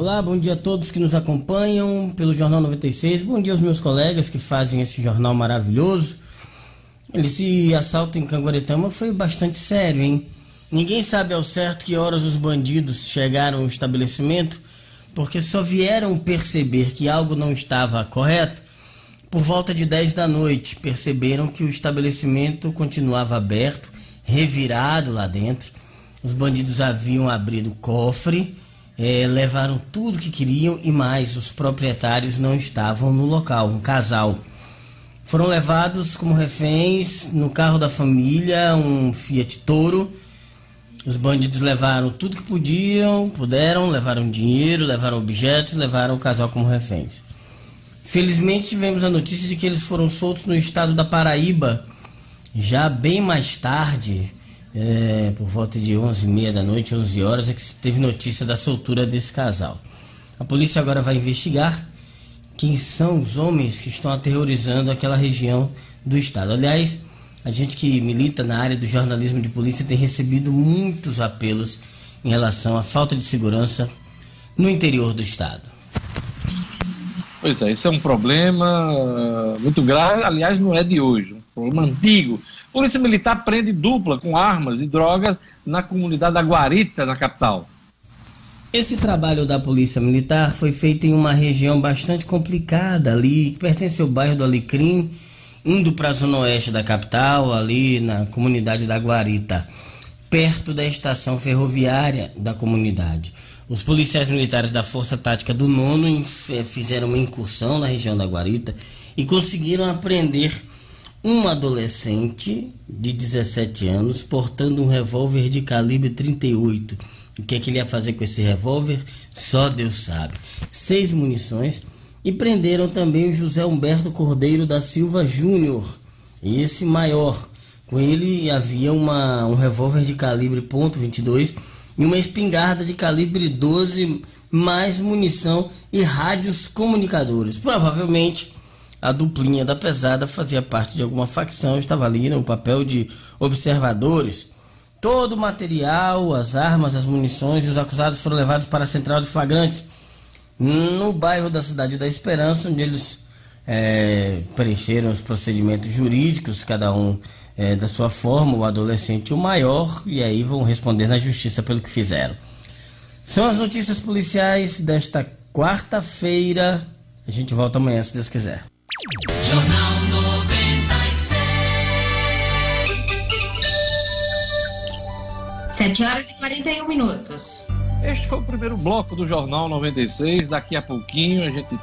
Olá, bom dia a todos que nos acompanham pelo Jornal 96. Bom dia aos meus colegas que fazem esse jornal maravilhoso. Esse assalto em Canguaretama foi bastante sério, hein? Ninguém sabe ao certo que horas os bandidos chegaram ao estabelecimento, porque só vieram perceber que algo não estava correto por volta de 10 da noite. Perceberam que o estabelecimento continuava aberto, revirado lá dentro. Os bandidos haviam abrido o cofre é, levaram tudo que queriam e mais, os proprietários não estavam no local, um casal. Foram levados como reféns no carro da família, um Fiat Toro. Os bandidos levaram tudo que podiam, puderam, levaram dinheiro, levaram objetos, levaram o casal como reféns. Felizmente tivemos a notícia de que eles foram soltos no estado da Paraíba, já bem mais tarde, é, por volta de 11 e meia da noite, 11 horas, é que se teve notícia da soltura desse casal. A polícia agora vai investigar quem são os homens que estão aterrorizando aquela região do estado. Aliás, a gente que milita na área do jornalismo de polícia tem recebido muitos apelos em relação à falta de segurança no interior do estado.
Pois é, esse é um problema uh, muito grave, aliás, não é de hoje, um problema antigo. Polícia Militar prende dupla com armas e drogas na comunidade da Guarita, na capital.
Esse trabalho da Polícia Militar foi feito em uma região bastante complicada ali, que pertence ao bairro do Alecrim, indo para a zona oeste da capital, ali na comunidade da Guarita, perto da estação ferroviária da comunidade. Os policiais militares da Força Tática do Nono fizeram uma incursão na região da Guarita e conseguiram apreender um adolescente de 17 anos portando um revólver de calibre 38. O que, é que ele ia fazer com esse revólver? Só Deus sabe. Seis munições e prenderam também o José Humberto Cordeiro da Silva Júnior, esse maior. Com ele havia uma, um revólver de calibre .22 e uma espingarda de calibre 12, mais munição e rádios comunicadores. Provavelmente a duplinha da pesada fazia parte de alguma facção, estava ali no papel de observadores. Todo o material, as armas, as munições e os acusados foram levados para a central de flagrantes no bairro da Cidade da Esperança, onde eles é, preencheram os procedimentos jurídicos, cada um é, da sua forma, o adolescente o maior, e aí vão responder na justiça pelo que fizeram. São as notícias policiais desta quarta-feira. A gente volta amanhã, se Deus quiser. Jornal
96. 7 horas e 41 minutos.
Este foi o primeiro bloco do Jornal 96. Daqui a pouquinho a gente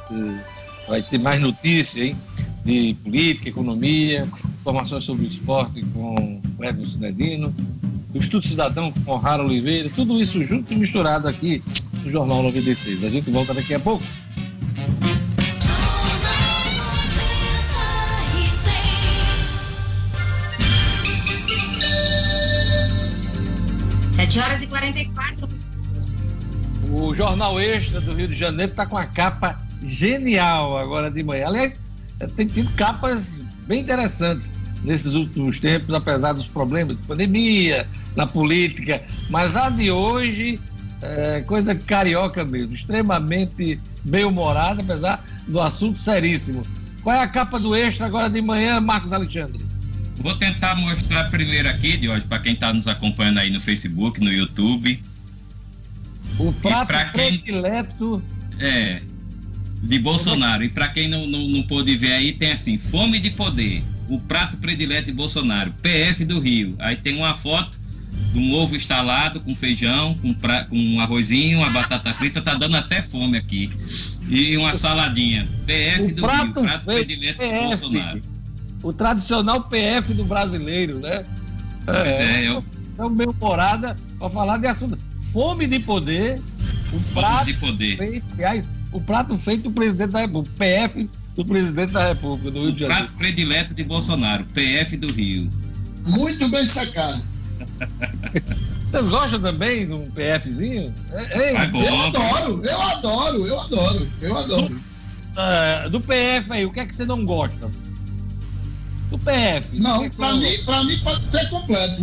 vai ter mais notícias, hein? de política, economia, informações sobre o esporte com o Edson Cinedino, o Estudo Cidadão com Rara Oliveira, tudo isso junto e misturado aqui no Jornal 96. A gente volta daqui a pouco.
Sete horas e 44
O Jornal Extra do Rio de Janeiro está com a capa genial agora de manhã. Aliás, tem tido capas bem interessantes nesses últimos tempos, apesar dos problemas de pandemia, na política. Mas a de hoje é coisa carioca mesmo, extremamente bem-humorada, apesar do assunto seríssimo. Qual é a capa do extra agora de manhã, Marcos Alexandre?
Vou tentar mostrar primeiro aqui, de hoje, para quem está nos acompanhando aí no Facebook, no YouTube.
O prato predileto.
É, de Bolsonaro. E para quem não, não, não pôde ver aí, tem assim: fome de poder, o prato predileto de Bolsonaro, PF do Rio. Aí tem uma foto de um ovo instalado com feijão, com, pra, com um arrozinho, uma batata frita, tá dando até fome aqui. E uma saladinha. PF
o
do
prato
Rio, prato predileto
PF,
de Bolsonaro.
O tradicional PF do brasileiro, né?
Pois é, é eu...
Então, meio morada para falar de assunto. Fome de poder, o
Fome
prato
de poder.
feito, aliás, o prato feito do presidente da República, PF do presidente da República do Rio de Janeiro.
Prato predileto de Bolsonaro, PF do Rio.
Muito bem sacado. [laughs]
Vocês gostam também de um PFzinho? Ei,
Vai bom.
Eu adoro, eu adoro, eu adoro, eu adoro.
ah, do PF aí, o que é que você não gosta? Do PF.
Não,
é não
mim, pra mim pode ser completo.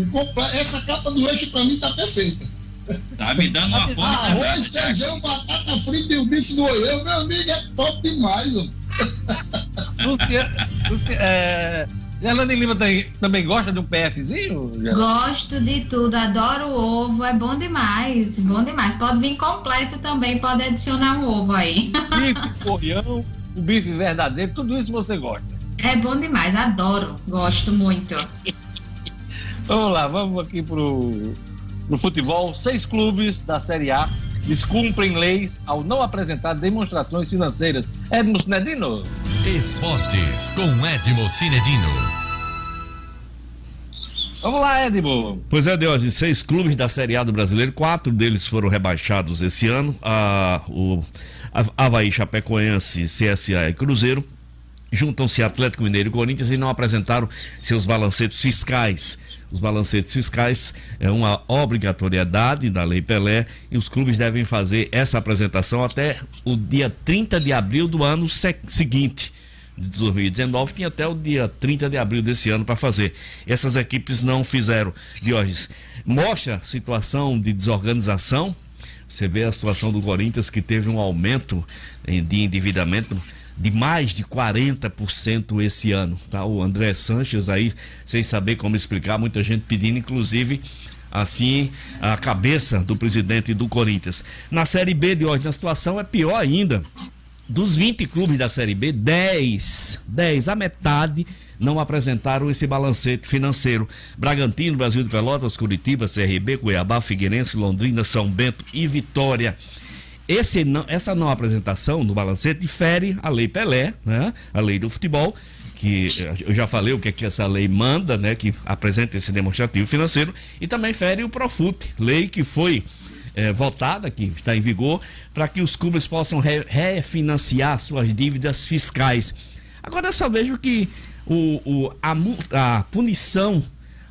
Essa capa do eixo pra mim tá perfeita.
Tá me dando uma [laughs] fome
Arroz,
também.
feijão, batata frita e o bicho do olhão, meu amigo, é top demais. ó. [laughs]
Lucia, Lucia, é, Gerlane Lima também, também gosta de um PFzinho? Gerlane?
Gosto de tudo, adoro o ovo, é bom demais, bom demais. Pode vir completo também, pode adicionar um ovo aí.
Bife, [laughs] porrião, o bife verdadeiro, tudo isso você gosta.
É bom demais, adoro, gosto muito.
Vamos lá, vamos aqui pro, pro futebol. Seis clubes da Série A descumprem leis ao não apresentar demonstrações financeiras. Edmo Sinedino?
Esportes com Edmo Cinedino.
Vamos lá, Edmo.
Pois é, Deus, seis clubes da Série A do Brasileiro, quatro deles foram rebaixados esse ano. A, o Havaí, Chapecoense, CSA e Cruzeiro. Juntam-se Atlético Mineiro e Corinthians e não apresentaram seus balancetes fiscais. Os balancetes fiscais é uma obrigatoriedade da Lei Pelé e os clubes devem fazer essa apresentação até o dia 30 de abril do ano se- seguinte de 2019 tinha até o dia 30 de abril desse ano para fazer. Essas equipes não fizeram. Diógenes, mostra situação de desorganização Você vê a situação do Corinthians que teve um aumento de endividamento de mais de 40% esse ano. Tá? O André Sanches aí, sem saber como explicar, muita gente pedindo, inclusive, assim, a cabeça do presidente do Corinthians. Na Série B de hoje, a situação é pior ainda. Dos 20 clubes da Série B, 10, 10, a metade não apresentaram esse balancete financeiro. Bragantino, Brasil de Pelotas, Curitiba, CRB, Cuiabá, Figueirense, Londrina, São Bento e Vitória. Esse essa não apresentação do balancete difere a lei Pelé, né? a lei do futebol, que eu já falei o que, é que essa lei manda, né? que apresenta esse demonstrativo financeiro, e também fere o Profut, lei que foi é, votada, que está em vigor, para que os clubes possam re refinanciar suas dívidas fiscais. Agora eu só vejo que o, o, a, a punição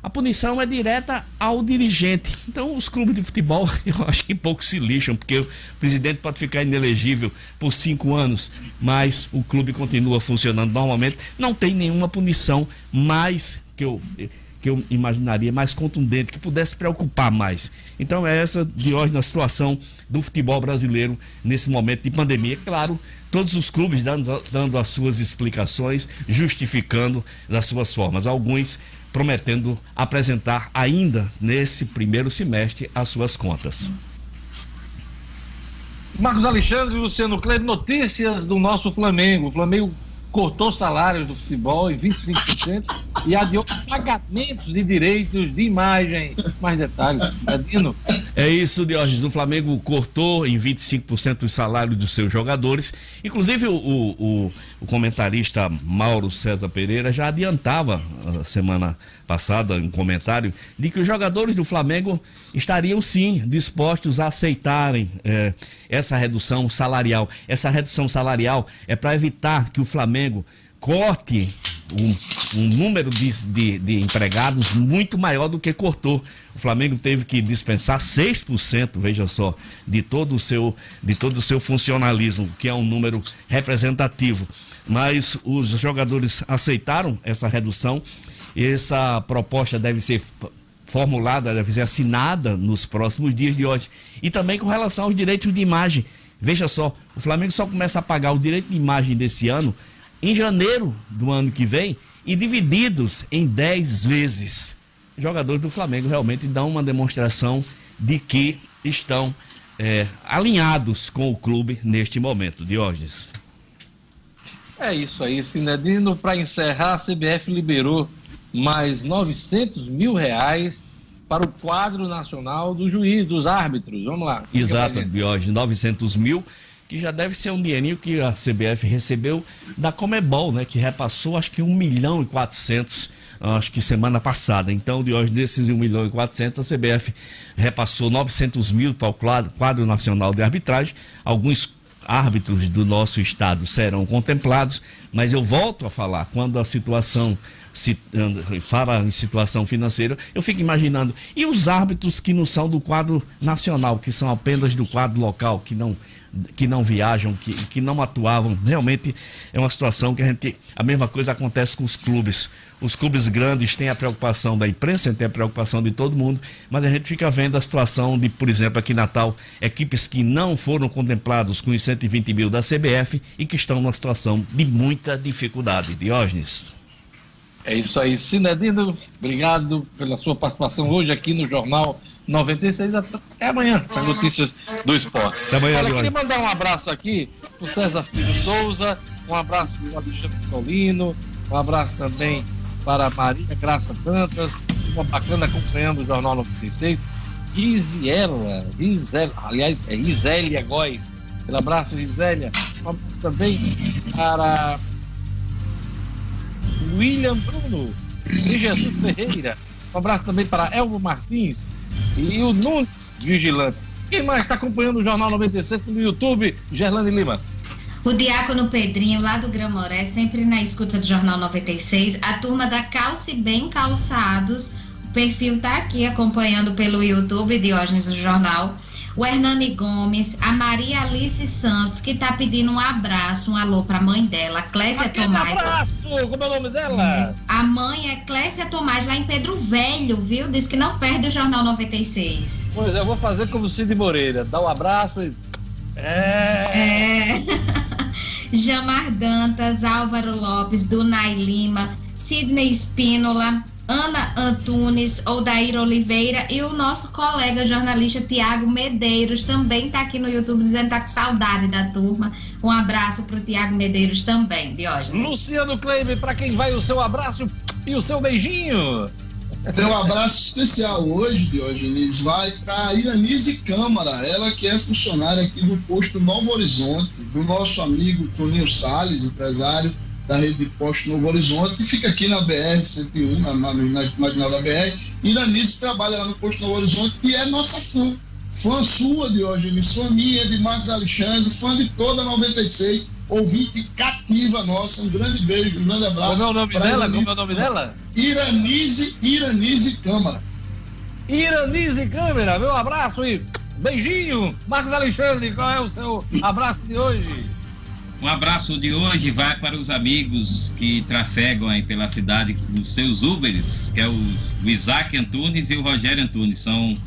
a punição é direta ao dirigente. Então, os clubes de futebol, [laughs] eu acho que pouco se lixam, porque o presidente pode ficar inelegível por cinco anos, mas o clube continua funcionando normalmente. Não tem nenhuma punição mais que eu que eu imaginaria mais contundente, que pudesse preocupar mais. Então é essa de hoje na situação do futebol brasileiro nesse momento de pandemia. Claro, todos os clubes dando, dando as suas explicações, justificando das suas formas. Alguns prometendo apresentar ainda nesse primeiro semestre as suas contas.
Marcos Alexandre, Luciano Kleber, notícias do nosso Flamengo. O Flamengo cortou salários do futebol em 25% e adiou pagamentos de direitos de imagem. Mais detalhes, Adino.
É isso, Diógenes. O Flamengo cortou em 25% os salários dos seus jogadores. Inclusive, o, o, o, comentarista Mauro César Pereira já adiantava a semana passada um comentário de que os jogadores do Flamengo estariam sim dispostos a aceitarem é, essa redução salarial. Essa redução salarial é para evitar que o Flamengo corte um, um número de, de, de, empregados muito maior do que cortou. O Flamengo teve que dispensar 6%, veja só, de todo o seu, de todo o seu funcionalismo, que é um número representativo. Mas os jogadores aceitaram essa redução. Essa proposta deve ser formulada, deve ser assinada nos próximos dias de hoje. E também com relação aos direitos de imagem. Veja só, o Flamengo só começa a pagar o direito de imagem desse ano em janeiro do ano que vem e divididos em 10 vezes. Os jogadores do Flamengo realmente dão uma demonstração de que estão é, alinhados com o clube neste momento, Diógenes.
É isso aí, Sinedino. Para encerrar, a CBF liberou mais 900 mil reais para o quadro nacional do juiz, dos árbitros. Vamos lá.
Exato, Diógenes, 900 mil que já deve ser um dinheirinho que a CBF recebeu da Comebol, né? Que repassou acho que 1 milhão e 400, acho que semana passada. Então, de hoje, desses 1 milhão e 400, a CBF repassou 900 mil para o quadro, quadro nacional de arbitragem. Alguns árbitros do nosso estado serão contemplados, mas eu volto a falar, quando a situação se fala em situação financeira, eu fico imaginando, e os árbitros que não são do quadro nacional, que são apenas do quadro local, que não que não viajam, que, que não atuavam. Realmente é uma situação que a gente. A mesma coisa acontece com os clubes. Os clubes grandes têm a preocupação da imprensa, têm a preocupação de todo mundo, mas a gente fica vendo a situação de, por exemplo, aqui em Natal, equipes que não foram contemplados com os 120 mil da CBF e que estão numa situação de muita dificuldade. Diógenes.
É isso aí, Sinedino. Obrigado pela sua participação hoje aqui no Jornal 96. Até amanhã, com as notícias do esporte.
Até amanhã,
Olha, queria mandar um abraço aqui para o César Filho Souza, um abraço para o Alexandre Solino, um abraço também para a Maria Graça Dantas, uma bacana acompanhando o Jornal 96. Risiela, Rizela, aliás, é Risélia Góes. Um abraço, Risélia. Um abraço também para William Bruno e Jesus Ferreira. Um abraço também para Elmo Martins e o Nunes Vigilante. Quem mais está acompanhando o Jornal 96 no YouTube? Gerlane Lima.
O Diácono Pedrinho, lá do Gramoré, sempre na escuta do Jornal 96. A turma da Calce Bem Calçados. O perfil está aqui acompanhando pelo YouTube, Diógenes do Jornal. O Hernani Gomes, a Maria Alice Santos, que tá pedindo um abraço, um alô pra mãe dela, Clécia
Aquele
Tomás.
abraço! Como é o nome dela?
A mãe é Clécia Tomás, lá em Pedro Velho, viu? Diz que não perde o Jornal 96.
Pois é, eu vou fazer como Cid Moreira, dar um abraço e. É.
É. [laughs] Jamar Dantas, Álvaro Lopes, Dunay Lima, Sidney Espínola, Ana Antunes, Odair Oliveira e o nosso colega jornalista Tiago Medeiros também está aqui no YouTube dizendo que tá com saudade da turma. Um abraço para o Tiago Medeiros também, Diógenes.
Luciano Kleber, para quem vai o seu abraço e o seu beijinho.
Meu abraço especial hoje, Diogenes, vai para a Iranise Câmara, ela que é funcionária aqui do posto Novo Horizonte, do nosso amigo Toninho Salles, empresário da rede de posto Novo Horizonte, que fica aqui na BR-101, na, na, na marginal da BR. Iranise trabalha lá no posto Novo Horizonte e é nossa fã. Fã sua, Diógenes, fã minha, de Marcos Alexandre, fã de toda a 96, ouvinte cativa nossa. Um grande beijo, um grande abraço.
Como é o nome dela? Como é o nome dela?
Iranise, Iranise Câmara.
Iranise Câmara, meu abraço e beijinho. Marcos Alexandre, qual é o seu abraço de hoje?
Um abraço de hoje vai para os amigos que trafegam aí pela cidade com os seus Uberes, que é o, Isaac Antunes e o Rogério Antunes. São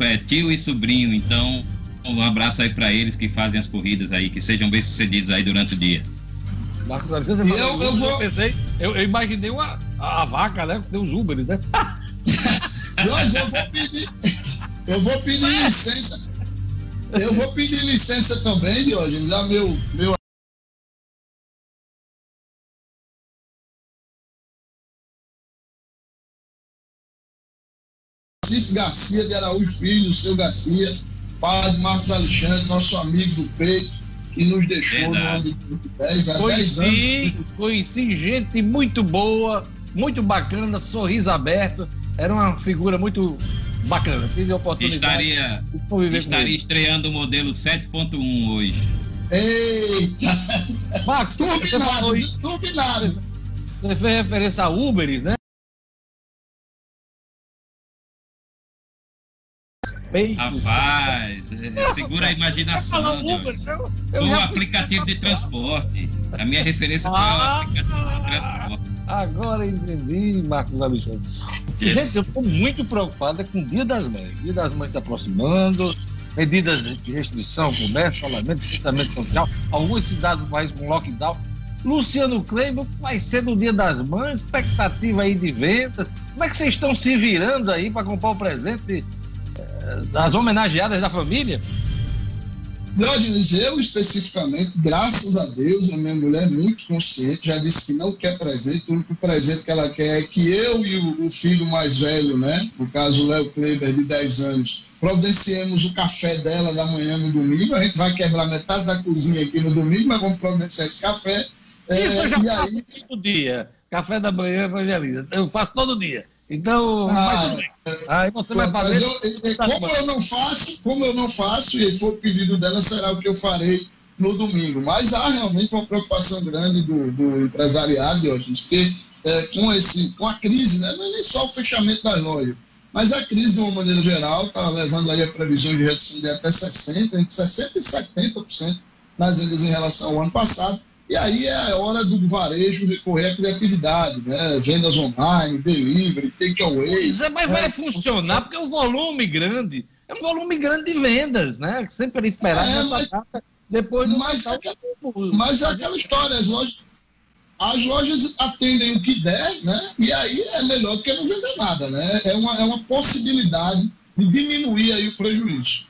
é, tio e sobrinho, então um abraço aí para eles que fazem as corridas aí, que sejam bem sucedidos aí durante o dia.
Marcos
E
falou
eu- eu
Uber,
vou-
pensei, eu, eu imaginei uma, a, a vaca, né? Tem os Uber, né? [laughs]
Jorge, eu vou pedir, eu vou pedir licença. Eu vou pedir licença também, Diogo, dar meu, meu Francisco Garcia de Araújo Filho, o seu Garcia, pai de Marcos Alexandre, nosso amigo do peito, que nos deixou no
Verdade.
ano de 2010, há 10
Conheci,
anos.
conheci gente muito boa, muito bacana, sorriso aberto. Era uma figura muito bacana. Tive a oportunidade
Estaria,
de conviver
estaria estreando o modelo 7.1 hoje.
Eita, [laughs]
Marcos, você
turbinado,
falou
turbinado.
Você fez referência a Uberes, né? Bem,
Rapaz, é, segura a imaginação. Deus.
Uber, eu, eu
O
já-
aplicativo de transporte. A minha referência foi
Ah.
ao aplicativo de transporte.
Agora entendi, Marcos Alexandre. Gente, eu estou muito preocupado com o Dia das Mães. Dia das Mães se aproximando, medidas de restrição, comércio, isolamento, distanciamento social. Algumas cidades do país com lockdown. Luciano Kleber, vai ser no Dia das Mães, expectativa aí de venda. Como é que vocês estão se virando aí para comprar o presente das homenageadas da família?
Diógenes, eu especificamente, graças a Deus, a minha mulher é muito consciente, já disse que não quer presente, o único presente que ela quer é que eu e o, filho mais velho, né, no caso o Léo Kleber, de 10 anos, providenciemos o café dela da manhã no domingo, a gente vai quebrar metade da cozinha aqui no domingo, mas vamos providenciar esse café, é,
Isso eu já
e
faço
aí...
todo dia. Café da manhã evangelista. Eu faço todo dia. Então,
Ah.
Aí você vai fazer.
eu- como eu não faço, como eu não faço, e for o pedido dela, será o que eu farei no domingo. Mas há realmente uma preocupação grande do, do empresariado, Diógenes, porque é, com, esse, com a crise, né, não é nem só o fechamento das lojas, mas a crise, de uma maneira geral, está levando aí a previsão de redução de até 60%, entre 60% e 70% nas vendas em relação ao ano passado. E aí é a hora do varejo recorrer à criatividade, né? Vendas online, delivery, takeaway.
Pois é, mas vai
É.
funcionar porque é um volume grande. É um volume grande de vendas, né? Sempre era esperado
É, mas-
depois do
mas- Mas é aquela história, as lojas, as lojas atendem o que der, né? E aí é melhor do que não vender nada, né? É uma, é uma possibilidade de diminuir aí o prejuízo.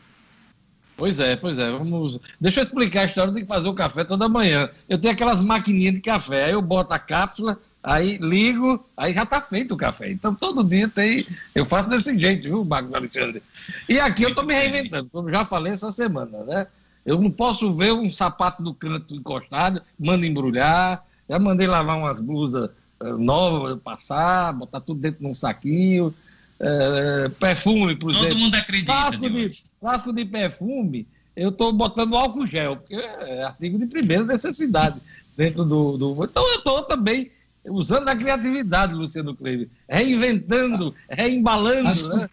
Pois é, pois é. Vamos. Deixa eu explicar a história. Que fazer o café toda manhã. Eu tenho aquelas maquininhas de café. Aí eu boto a cápsula, aí ligo, aí já tá feito o café. Então todo dia tem. Eu faço desse jeito, viu, Marcos Alexandre? E aqui eu tô me reinventando, como já falei essa semana, né? Eu não posso ver um sapato no canto encostado, mando embrulhar. Já mandei lavar umas blusas eh, novas, passar, botar tudo dentro de um saquinho. Eh, perfume, por
Todo
exemplo.
mundo acredita.
Frasco de, frasco de perfume, eu estou botando álcool gel, porque é artigo de primeira necessidade dentro do. do... Então eu estou também usando a criatividade, Luciano Kleber, reinventando, reembalando,
As-
né?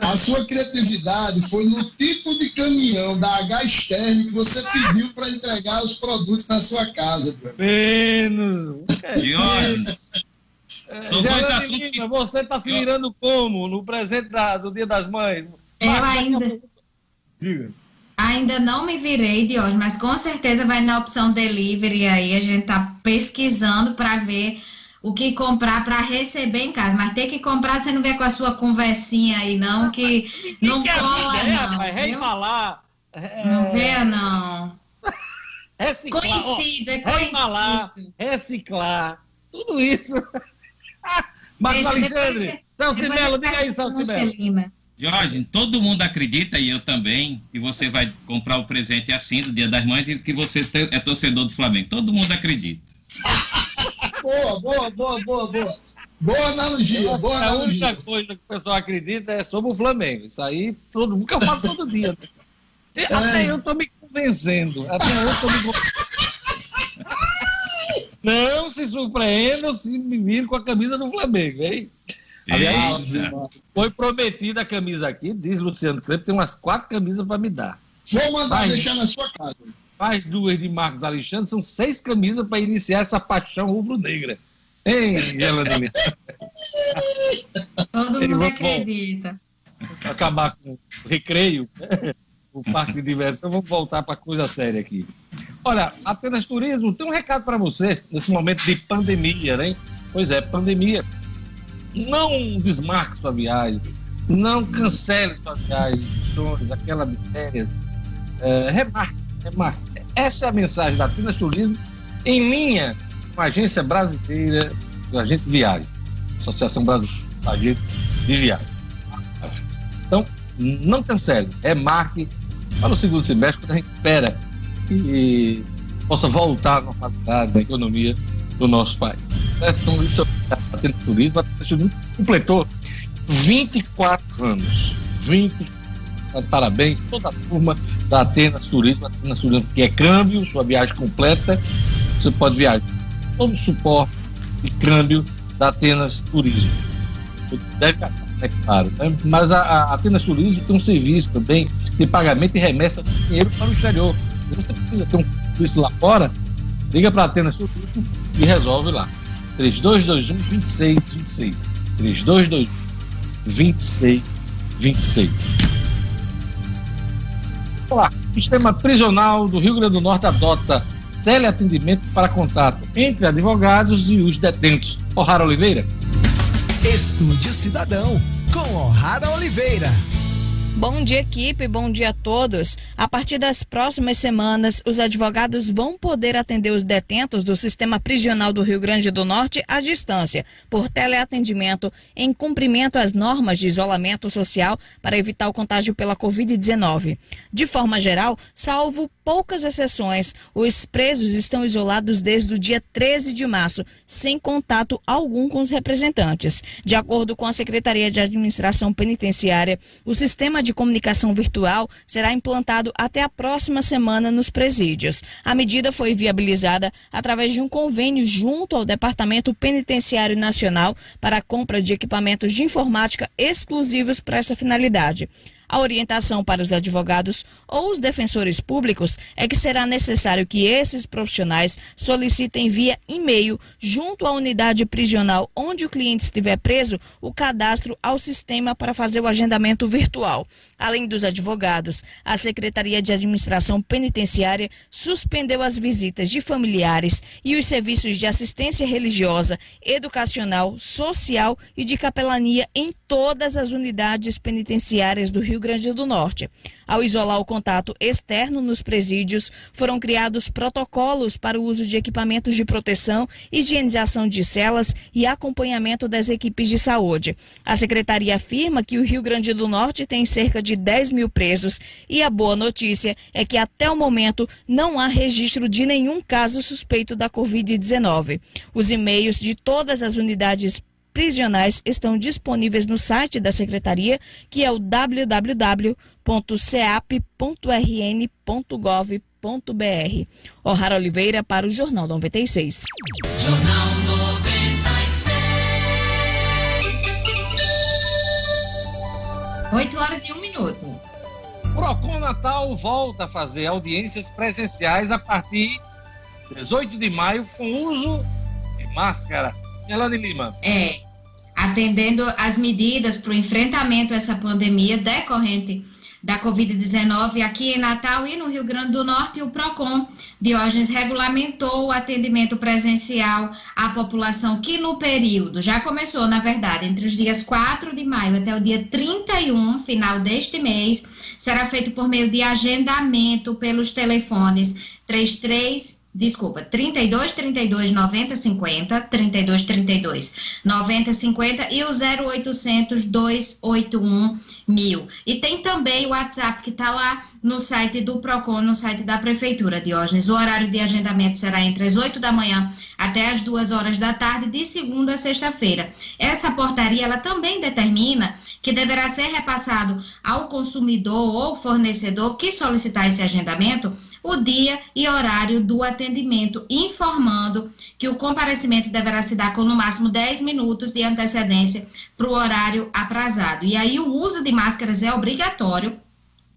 A sua criatividade foi no tipo de caminhão da H Stern que você pediu para entregar os produtos na sua casa.
Menos.
Diógenes. São dois assuntos
Lima,
que-
Você está se virando como no presente da- do Dia das Mães?
Eu
Marca daqui a
ainda-.
Diga.
Ainda não me virei de hoje, mas com certeza vai na opção delivery aí. A gente tá pesquisando para ver o que comprar para receber em casa. Mas ter que comprar, você não vê com a sua conversinha aí, não, que não
Que é
cola,
vida, é,
não.
rapaz?
viu?
Resvalar. é,
Não vê, não. [laughs]
Reciclar.
Conhecido, é conhecido.
reciclar, tudo isso. Marcos Alexandre, Celso
você
diga aí, Celso.
Jorge, todo mundo acredita, e eu também, que você vai comprar o presente assim do Dia das Mães e que você é torcedor do Flamengo. Todo mundo acredita. [laughs]
Boa, boa, boa, boa, boa. Boa analogia, boa
A única
analogia.
coisa que o pessoal acredita é sobre o Flamengo. Isso aí todo mundo que eu falo todo dia. E Até eu tô me convencendo. Até eu tô me convencendo. Não se surpreendam se me virem com a camisa do Flamengo, hein? Aliás, foi prometida a camisa aqui, diz Luciano Kleber, tem umas quatro camisas para me dar.
Vou mandar
Vai.
deixar na sua casa.
Mais duas de Marcos Alexandre, são seis camisas para iniciar essa paixão rubro-negra. Hein, Gelandine?
Todo mundo acredita.
acabar com o recreio, o parque de diversão, vamos voltar para coisa séria aqui. Olha, Atenas Turismo tem um recado para você nesse momento de pandemia, né? Pois é, pandemia. Não desmarque sua viagem, não cancele sua viagem, aquela de férias. É, remarque, remarque. Essa é a mensagem da Atenas Turismo em linha com a Agência Brasileira do Agente de Viagem, Associação Brasileira de Agentes de Viagem. Então, não cancele, remarque para o segundo semestre, quando a gente espera que possa voltar à normalidade da economia do nosso país. Certo? Então, isso é o Atento Turismo. Atento Turismo completou 24 anos. 20 Parabéns, toda a turma da Atenas Turismo, Atenas Turismo, que é câmbio, sua viagem completa. Você pode viajar todo o suporte de câmbio da Atenas Turismo. Deve é claro, né? mas a, a Atenas Turismo tem um serviço também de pagamento e remessa de dinheiro para o exterior. Se você precisa ter um serviço lá fora, liga para a Atenas Turismo e resolve lá. 3221 2626. 3221 2626. Olá, o Sistema Prisional do Rio Grande do Norte adota teleatendimento para contato entre advogados e os detentos. O'Hara Oliveira.
Estúdio Cidadão, com O'Hara Oliveira.
Bom dia, equipe. Bom dia a todos. A partir das próximas semanas, os advogados vão poder atender os detentos do sistema prisional do Rio Grande do Norte à distância, por teleatendimento, em cumprimento às normas de isolamento social para evitar o contágio pela Covid-19. De forma geral, salvo poucas exceções, os presos estão isolados desde o dia 13 de março, sem contato algum com os representantes. De acordo com a Secretaria de Administração Penitenciária, o sistema de comunicação virtual será implantado até a próxima semana nos presídios. A medida foi viabilizada através de um convênio junto ao Departamento Penitenciário Nacional para a compra de equipamentos de informática exclusivos para essa finalidade. A orientação para os advogados ou os defensores públicos é que será necessário que esses profissionais solicitem via e-mail, junto à unidade prisional onde o cliente estiver preso, o cadastro ao sistema para fazer o agendamento virtual. Além dos advogados, a Secretaria de Administração Penitenciária suspendeu as visitas de familiares e os serviços de assistência religiosa, educacional, social e de capelania em todas as unidades penitenciárias do Rio Grande do Norte. Ao isolar o contato externo nos presídios, foram criados protocolos para o uso de equipamentos de proteção, higienização de celas e acompanhamento das equipes de saúde. A secretaria afirma que o Rio Grande do Norte tem cerca de 10 mil presos e a boa notícia é que até o momento não há registro de nenhum caso suspeito da Covid-19. Os e-mails de todas as unidades prisionais estão disponíveis no site da Secretaria, que é o www.ceap.rn.gov.br. O'Hara Oliveira para o Jornal 96.
Jornal 96.
8 horas e 1 minuto.
Procon Natal volta a fazer audiências presenciais a partir de 18 de maio com uso de máscara. Elane Lima.
É, atendendo as medidas para o enfrentamento a essa pandemia decorrente da Covid-19 aqui em Natal e no Rio Grande do Norte, o PROCON Diógenes regulamentou o atendimento presencial à população que no período, já começou, na verdade, entre os dias 4 de maio até o dia 31, final deste mês, será feito por meio de agendamento pelos telefones 33 desculpa, 32 32 90 50, 32 32 90 50 e o 0800 281 mil. E tem também o WhatsApp que está lá no site do Procon, no site da Prefeitura, Diógenes. O horário de agendamento será entre as 8 da manhã até as 2 horas da tarde, de segunda a sexta-feira. Essa portaria, ela também determina que deverá ser repassado ao consumidor ou fornecedor que solicitar esse agendamento o dia e horário do atendimento, informando que o comparecimento deverá se dar com no máximo 10 minutos de antecedência para o horário aprazado. E aí o uso de máscaras é obrigatório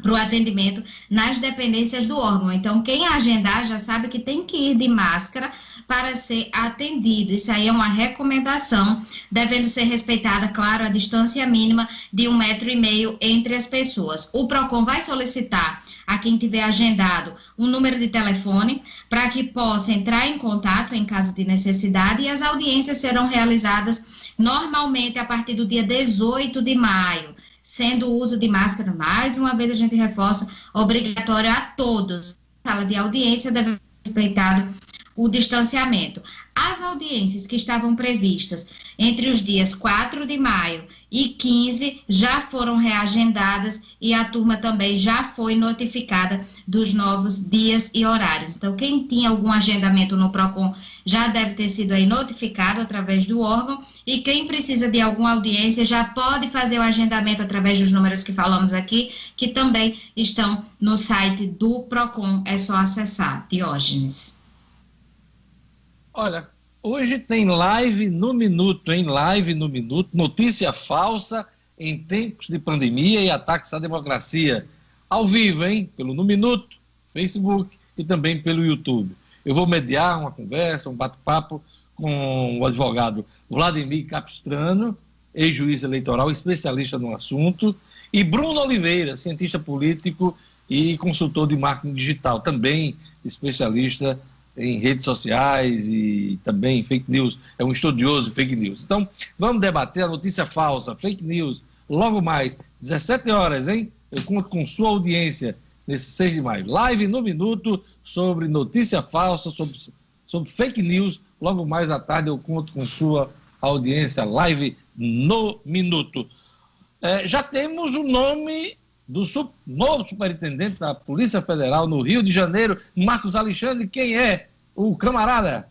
para o atendimento nas dependências do órgão. Então, quem agendar já sabe que tem que ir de máscara para ser atendido. Isso aí é uma recomendação, devendo ser respeitada, claro, a distância mínima de um metro e meio entre as pessoas. O PROCON vai solicitar a quem tiver agendado um número de telefone para que possa entrar em contato em caso de necessidade e as audiências serão realizadas normalmente a partir do dia 18 de maio sendo o uso de máscara, mais uma vez a gente reforça, obrigatório a todos. Sala de audiência deve ser respeitado o distanciamento. As audiências que estavam previstas entre os dias 4 de maio e 15 já foram reagendadas e a turma também já foi notificada dos novos dias e horários. Então, quem tinha algum agendamento no PROCON já deve ter sido aí notificado através do órgão e quem precisa de alguma audiência já pode fazer o agendamento através dos números que falamos aqui, que também estão no site do PROCON. É só acessar. Diógenes.
Olha, hoje tem live no minuto, hein? Live no minuto, notícia falsa em tempos de pandemia e ataques à democracia. Ao vivo, hein? Pelo No Minuto, Facebook e também pelo YouTube. Eu vou mediar uma conversa, um bate-papo com o advogado Vladimir Capistrano, ex-juiz eleitoral, especialista no assunto, e Bruno Oliveira, cientista político e consultor de marketing digital, também especialista em redes sociais e também fake news, é um estudioso de fake news. Então, vamos debater a notícia falsa, fake news, logo mais, 17 horas, hein? Eu conto com sua audiência nesse 6 de maio. Live no minuto sobre notícia falsa, sobre, sobre fake news. Logo mais à tarde eu conto com sua audiência. Live no minuto. É, já temos o nome do novo superintendente da Polícia Federal no Rio de Janeiro, Marcos Alexandre. Quem é o camarada?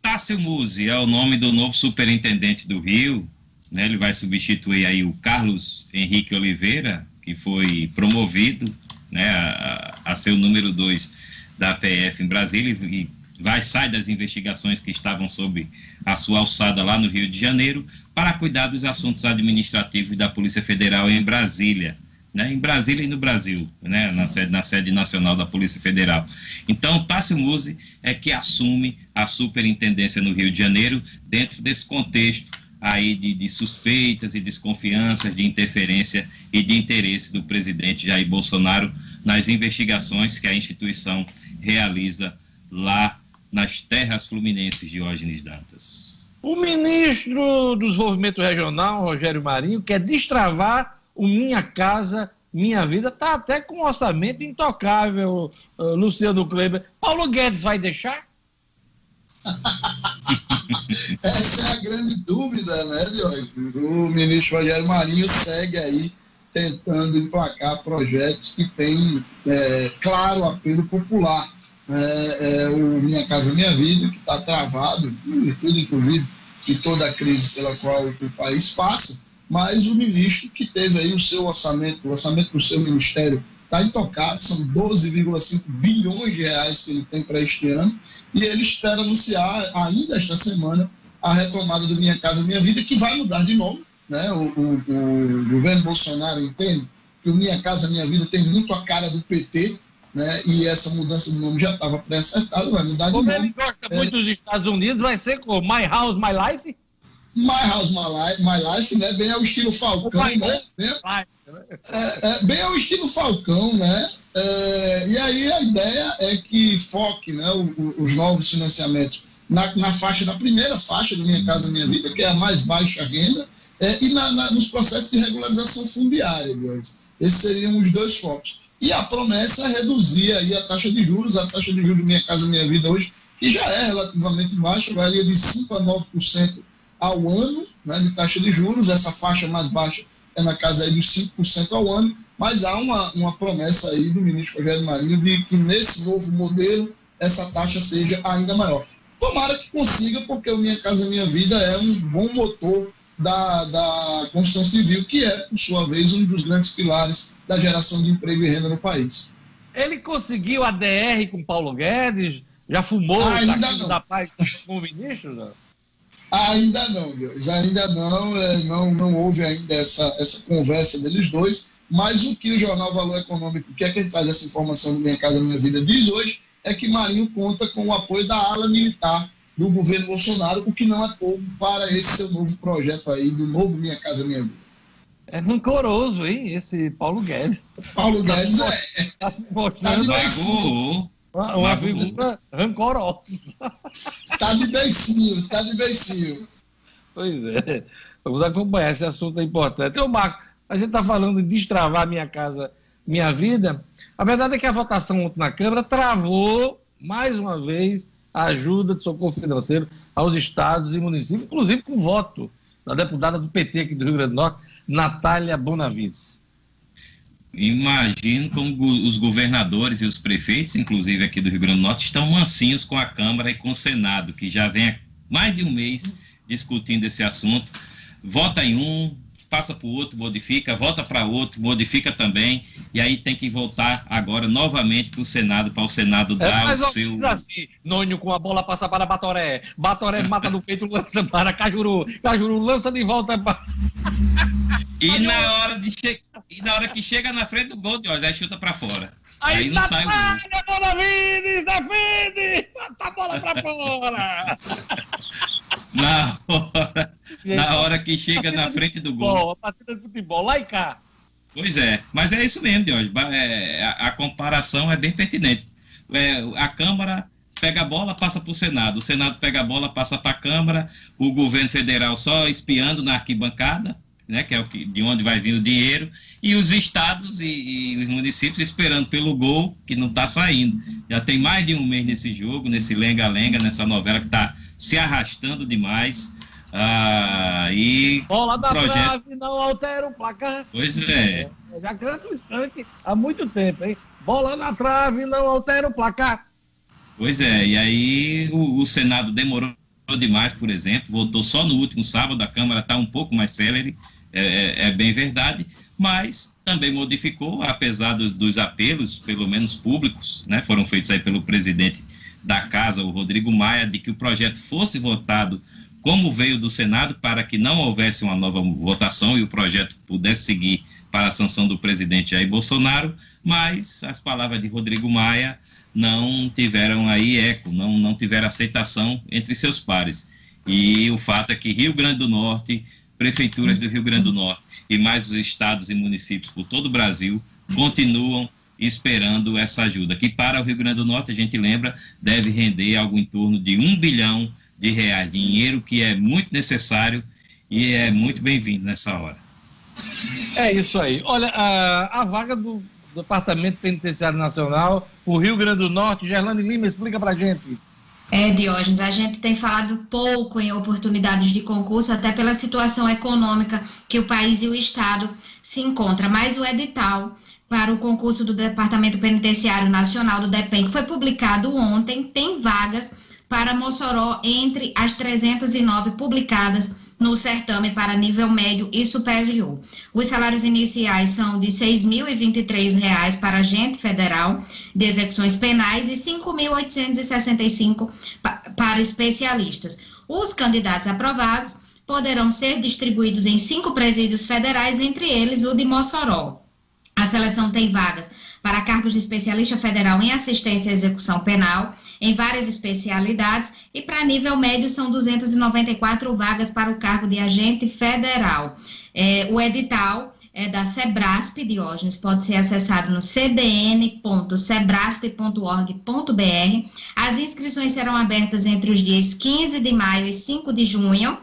Tássio Musi é o nome do novo superintendente do Rio. Né? Ele vai substituir aí o Carlos Henrique Oliveira, que foi promovido né, a, a ser o número dois da PF em Brasília e vai sair das investigações que estavam sob a sua alçada lá no Rio de Janeiro para cuidar dos assuntos administrativos da Polícia Federal em Brasília. Né, em Brasília e no Brasil, né, na, sede, na sede nacional da Polícia Federal. Então, Tássio Musi é que assume a superintendência no Rio de Janeiro, dentro desse contexto aí de, de, suspeitas e desconfianças de interferência e de interesse do presidente Jair Bolsonaro nas investigações que a instituição realiza lá nas terras fluminenses Diógenes Dantas.
O ministro do Desenvolvimento Regional, Rogério Marinho, quer destravar o Minha Casa Minha Vida, está até com um orçamento intocável, uh, Luciano Kleber. Paulo Guedes vai deixar? [laughs]
Essa é a grande dúvida, né, Diógenes? O ministro Rogério Marinho segue aí tentando emplacar projetos que têm, é, claro, apelo popular é, é o Minha Casa Minha Vida, que está travado, tudo inclusive de toda a crise pela qual o país passa, mas o ministro que teve aí o seu orçamento, o orçamento do seu ministério está intocado, são 12,5 bilhões de reais que ele tem para este ano, e ele espera anunciar ainda esta semana a retomada do Minha Casa Minha Vida, que vai mudar de nome, né? O, o, o governo Bolsonaro entende que o Minha Casa Minha Vida tem muito a cara do PT, né? E essa mudança de nome já estava pré-acertada, vai mudar de
Como
nome.
ele gosta muito dos Estados Unidos, vai ser como My House, My Life?
My House, My Life, My Life né? Bem ao estilo Falcão, né? Bem, é, é, bem ao estilo Falcão, né? É, e aí a ideia é que foque né, o- os novos financiamentos na, na faixa, na primeira faixa do Minha Casa Minha Vida, que é a mais baixa renda, é, e na- na- nos processos de regularização fundiária, Guilherme. Esses seriam os dois focos. E a promessa é reduzir aí a taxa de juros, a taxa de juros do Minha Casa Minha Vida hoje, que já é relativamente baixa, varia de 5% a 9% ao ano né, de taxa de juros, essa faixa mais baixa é na casa aí dos 5% ao ano, mas há uma, uma promessa aí do ministro Rogério Marinho de que nesse novo modelo essa taxa seja ainda maior. Tomara que consiga, porque o Minha Casa Minha Vida é um bom motor da, da construção civil, que é, por sua vez, um dos grandes pilares da geração de emprego e renda no país.
Ele conseguiu a DR com Paulo Guedes? Já fumou
Ah, ainda não.
da paz com o ministro? Não?
Ainda não, Deus, ainda não, é, não, não houve ainda essa, essa conversa deles dois, mas o que o Jornal Valor Econômico, que é quem traz essa informação do Minha Casa Minha Vida, diz hoje, é que Marinho conta com o apoio da ala militar do governo Bolsonaro, o que não é pouco para esse seu novo projeto aí, do novo Minha Casa Minha Vida.
É rancoroso, hein, esse Paulo Guedes.
Paulo Guedes é,
Está se
Tá
mostrando
de
uma, uma, figura rancorosa.
tá de beicinho, tá de beicinho.
Pois é. Vamos acompanhar esse assunto é importante. Ô, Marcos, a gente está falando de destravar minha casa, minha vida. A verdade é que a votação ontem na Câmara travou, mais uma vez, a ajuda de socorro financeiro aos estados e municípios, inclusive com voto da deputada do PT aqui do Rio Grande do Norte, Natália Bonavides.
Imagino como os governadores e os prefeitos, inclusive aqui do Rio Grande do Norte, estão mansinhos com a Câmara e com o Senado, que já vem há mais de um mês discutindo esse assunto. Vota em um, passa para o outro, modifica, volta para outro, modifica também, e aí tem que voltar agora novamente para o Senado, para o Senado
É
dar
mais
o
ou
seu.
assim. Nônio com a bola passa para Batoré. Batoré mata no peito, lança para Cajuru. Cajuru lança de volta para.
E na hora de che... e na hora que chega na frente do gol, de olha, chuta para fora.
Aí,
Aí não sai o gol.
Natália Bonavides, defende! Bota a bola para fora! [laughs]
Na hora, na hora que chega na frente do gol.
Futebol, a partida de futebol, lá e cá.
Pois é, mas é isso mesmo, Jorge. Ba- é, a, a comparação é bem pertinente. É, a Câmara pega a bola, passa para o Senado. O Senado pega a bola, passa para a Câmara. O governo federal só espiando na arquibancada, né, que é o que, de onde vai vir o dinheiro. E os estados e, e os municípios esperando pelo gol, que não está saindo. Já tem mais de um mês nesse jogo, nesse lenga-lenga, nessa novela que está se arrastando demais. Ah, e
Bola da
projeto-
trave, não altera o placar.
Pois é.
Eu Já canto o skunk há muito tempo, hein? Bola na trave, não altera o placar.
Pois é, e aí o, o Senado demorou demais, por exemplo, votou só no último sábado, a Câmara está um pouco mais célere, é, é- é bem verdade, mas também modificou, apesar dos, dos apelos, pelo menos públicos, né, foram feitos aí pelo presidente da Casa, o Rodrigo Maia, de que o projeto fosse votado como veio do Senado, para que não houvesse uma nova votação e o projeto pudesse seguir para a sanção do presidente Jair Bolsonaro, mas as palavras de Rodrigo Maia não tiveram aí eco, não, não tiveram aceitação entre seus pares. E o fato é que Rio Grande do Norte, prefeituras do Rio Grande do Norte e mais os estados e municípios por todo o Brasil continuam esperando essa ajuda, que para o Rio Grande do Norte, a gente lembra, deve render algo em torno de um bilhão de reais, dinheiro que é muito necessário e é muito bem-vindo nessa hora.
É isso aí. Olha, a, a vaga do Departamento Penitenciário Nacional, o Rio Grande do Norte, Gerlane Lima, explica pra gente.
É, Diógenes, a gente tem falado pouco em oportunidades de concurso, até pela situação econômica que o país e o Estado se encontram. Mas o edital para o concurso do Departamento Penitenciário Nacional do DEPEN, que foi publicado ontem, tem vagas para Mossoró entre as 309 publicadas no certame para nível médio e superior. Os salários iniciais são de R$ 6.023 para agente federal de execuções penais e R$ 5.865 pa- para especialistas. Os candidatos aprovados poderão ser distribuídos em cinco presídios federais, entre eles o de Mossoró. A seleção tem vagas para cargos de especialista federal em assistência à execução penal, em várias especialidades, e para nível médio são 294 vagas para o cargo de agente federal. É, o edital é da Sebrasp Diógenes, pode ser acessado no cdn.sebrasp.org.br. As inscrições serão abertas entre os dias 15 de maio e 5 de junho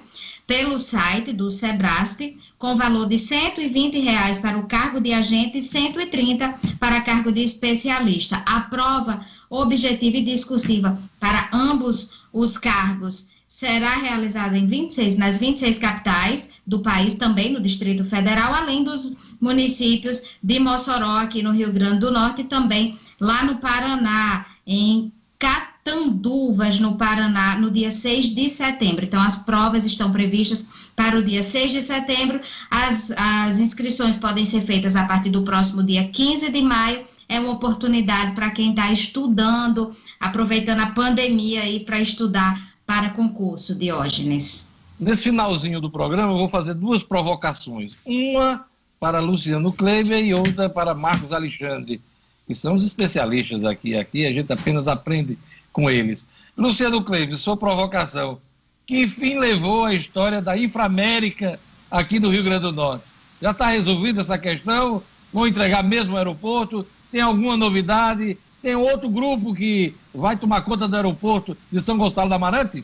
pelo site do Sebrasp, com valor de 120 reais para o cargo de agente e 130 para cargo de especialista. A prova objetiva e discursiva para ambos os cargos será realizada em 26, nas 26 capitais do país, também no Distrito Federal, além dos municípios de Mossoró, aqui no Rio Grande do Norte, e também lá no Paraná, em Catanduvas, no Paraná, no dia 6 de setembro. Então, as provas estão previstas para o dia 6 de setembro. As, as inscrições podem ser feitas a partir do próximo dia 15 de maio. É uma oportunidade para quem está estudando, aproveitando a pandemia aí para estudar para concurso, Diógenes.
Nesse finalzinho do programa, eu vou fazer duas provocações. Uma para Luciano Kleiber e outra para Marcos Alexandre que são os especialistas aqui. Aqui a gente apenas aprende com eles. Luciano Cleves, sua provocação. Que fim levou a história da Inframérica aqui no Rio Grande do Norte? Já está resolvida essa questão? Vão entregar mesmo o aeroporto? Tem alguma novidade? Tem outro grupo que vai tomar conta do aeroporto de São Gonçalo da Amarante?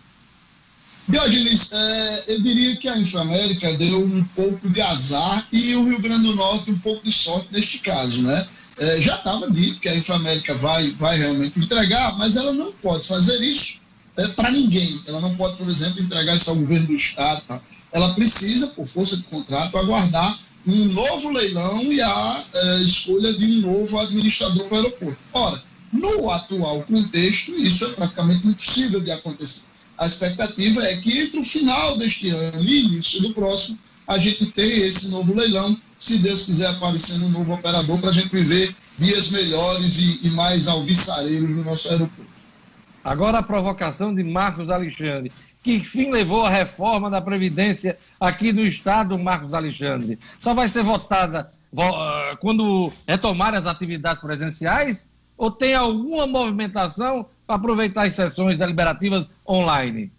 Diogenes, é, eu diria que a Inframérica deu um pouco de azar e o Rio Grande do Norte um pouco de sorte neste caso, né? É, já estava dito que a Inframérica vai, vai realmente entregar, mas ela não pode fazer isso é, para ninguém. Ela não pode, por exemplo, entregar isso ao governo do Estado. Tá? Ela precisa, por força de contrato, aguardar um novo leilão e a é, escolha de um novo administrador para o aeroporto. Ora, no atual contexto, isso é praticamente impossível de acontecer. A expectativa é que entre o final deste ano e início do próximo, a gente tenha esse novo leilão se Deus quiser aparecer um novo operador para a gente viver dias melhores e, e mais alviçareiros no nosso aeroporto.
Agora a provocação de Marcos Alexandre. Que fim levou a reforma da Previdência aqui no Estado, Marcos Alexandre? Só vai ser votada ah, quando retomar as atividades presenciais? Ou tem alguma movimentação para aproveitar as sessões deliberativas online?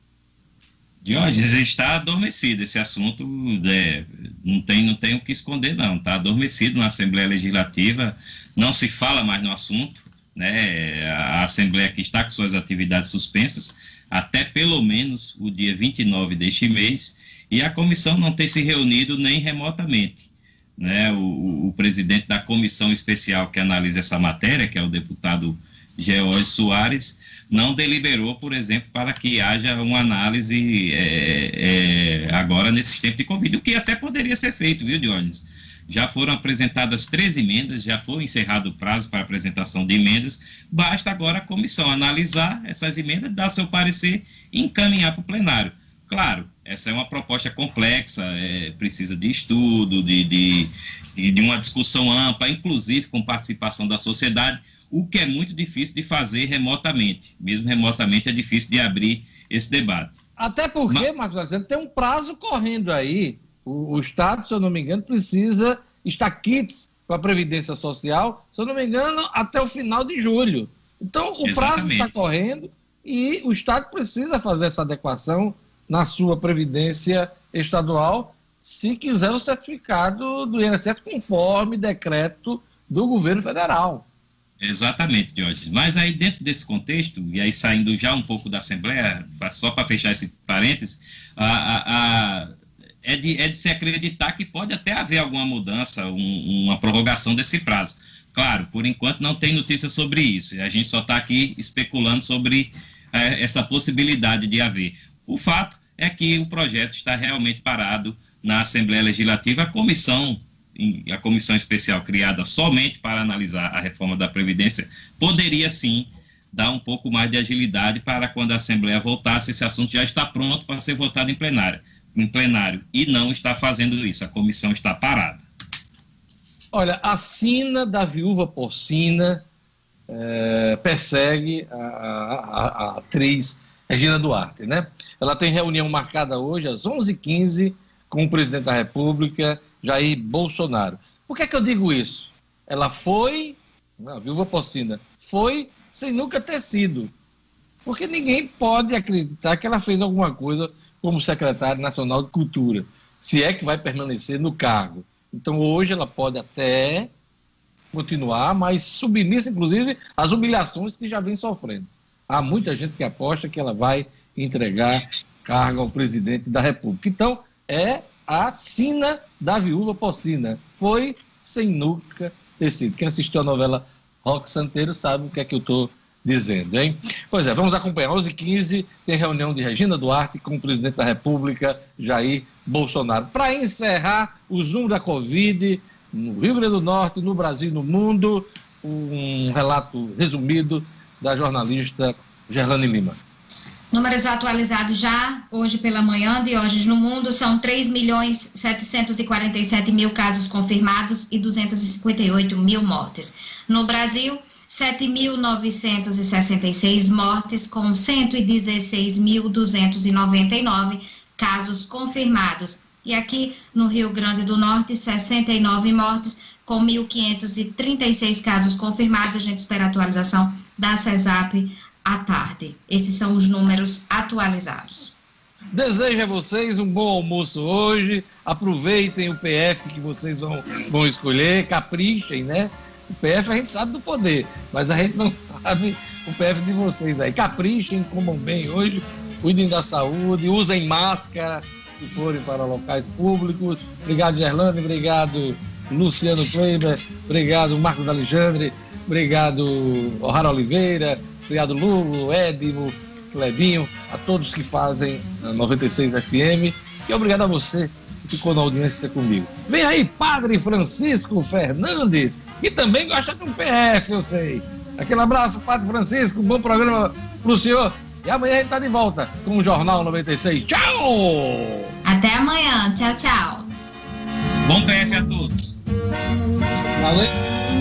Diógenes está adormecido. Esse assunto é, não, tem, não tem o que esconder, não. Está adormecido na Assembleia Legislativa, não se fala mais no assunto. Né? A Assembleia que está com suas atividades suspensas até pelo menos o dia 29 deste mês, e a comissão não tem se reunido nem remotamente. Né? O, o presidente da comissão especial que analisa essa matéria, que é o deputado George Soares, não deliberou, por exemplo, para que haja uma análise é, é, agora nesses tempos de Covid, o que até poderia ser feito, viu, Dionis? Já foram apresentadas três emendas, já foi encerrado o prazo para apresentação de emendas, basta agora a comissão analisar essas emendas, dar seu parecer e encaminhar para o plenário. Claro, essa é uma proposta complexa, é, precisa de estudo, de, de, de uma discussão ampla, inclusive com participação da sociedade, o que é muito difícil de fazer remotamente. Mesmo remotamente é difícil de abrir esse debate.
Até porque, Mas... Marcos Alexandre, tem um prazo correndo aí. O, o, Estado, se eu não me engano, precisa estar kits com a Previdência Social, se eu não me engano, até o final de julho. Então, o Exatamente. prazo está correndo e o Estado precisa fazer essa adequação na sua Previdência Estadual, se quiser o certificado do INSS conforme decreto do governo federal.
Exatamente, Jorge. Mas aí, dentro desse contexto, e aí saindo já um pouco da Assembleia, só para fechar esse parênteses, a, a, a, é, de, é de se acreditar que pode até haver alguma mudança, um, uma prorrogação desse prazo. Claro, por enquanto não tem notícia sobre isso, a gente só está aqui especulando sobre é, essa possibilidade de haver. O fato é que o projeto está realmente parado na Assembleia Legislativa, a comissão a comissão especial criada somente para analisar a reforma da Previdência, poderia sim dar um pouco mais de agilidade para quando a Assembleia voltasse, esse assunto já está pronto para ser votado em plenário, em plenário e não está fazendo isso, a comissão está parada.
Olha, a sina da viúva porcina é, persegue a, a, a, atriz Regina Duarte, né? Ela tem reunião marcada hoje às 11h15 com o presidente da República, Jair Bolsonaro. Por que, é que eu digo isso? Ela foi, a viúva porcina, foi sem nunca ter sido. Porque ninguém pode acreditar que ela fez alguma coisa como secretária nacional de cultura, se é que vai permanecer no cargo. Então hoje ela pode até continuar, mas submissa, inclusive, às humilhações que já vem sofrendo. Há muita gente que aposta que ela vai entregar cargo ao presidente da República. Então, é a sina da viúva porcina. Foi sem nunca ter sido. Quem assistiu a novela Rock Santeiro sabe o que é que eu estou dizendo, hein? Pois é, vamos acompanhar. 11h15 tem reunião de Regina Duarte com o presidente da República, Jair Bolsonaro. Para encerrar os números da Covid no Rio Grande do Norte, no Brasil no mundo, um relato resumido da jornalista Gerlane Lima.
Números atualizados já hoje pela manhã de hoje no mundo são 3 milhões 747 mil casos confirmados e 258 mil mortes. No Brasil, 7.966 mortes com 116.299 casos confirmados. E aqui no Rio Grande do Norte, 69 mortes com 1.536 casos confirmados. A gente espera a atualização da CESAP à tarde. Esses são os números atualizados.
Desejo a vocês um bom almoço hoje. Aproveitem o PF que vocês vão, vão escolher, caprichem, né? O PF a gente sabe do poder, mas a gente não [laughs] sabe o PF de vocês aí. Caprichem, comam bem hoje, cuidem da saúde, usem máscara se forem para locais públicos. Obrigado, Gerlane, obrigado, Luciano Kleiber, obrigado, Marcos Alexandre, obrigado, O'Hara Oliveira, obrigado, Lulo, Edmo, Clebinho, a todos que fazem a 96 FM e obrigado a você que ficou na audiência comigo. Vem aí, Padre Francisco Fernandes, que também gosta de um PF, eu sei. Aquele abraço, Padre Francisco, bom programa pro senhor. E amanhã a gente tá de volta com o Jornal 96. Tchau!
Até amanhã. Tchau, tchau.
Bom PF a todos.
Valeu.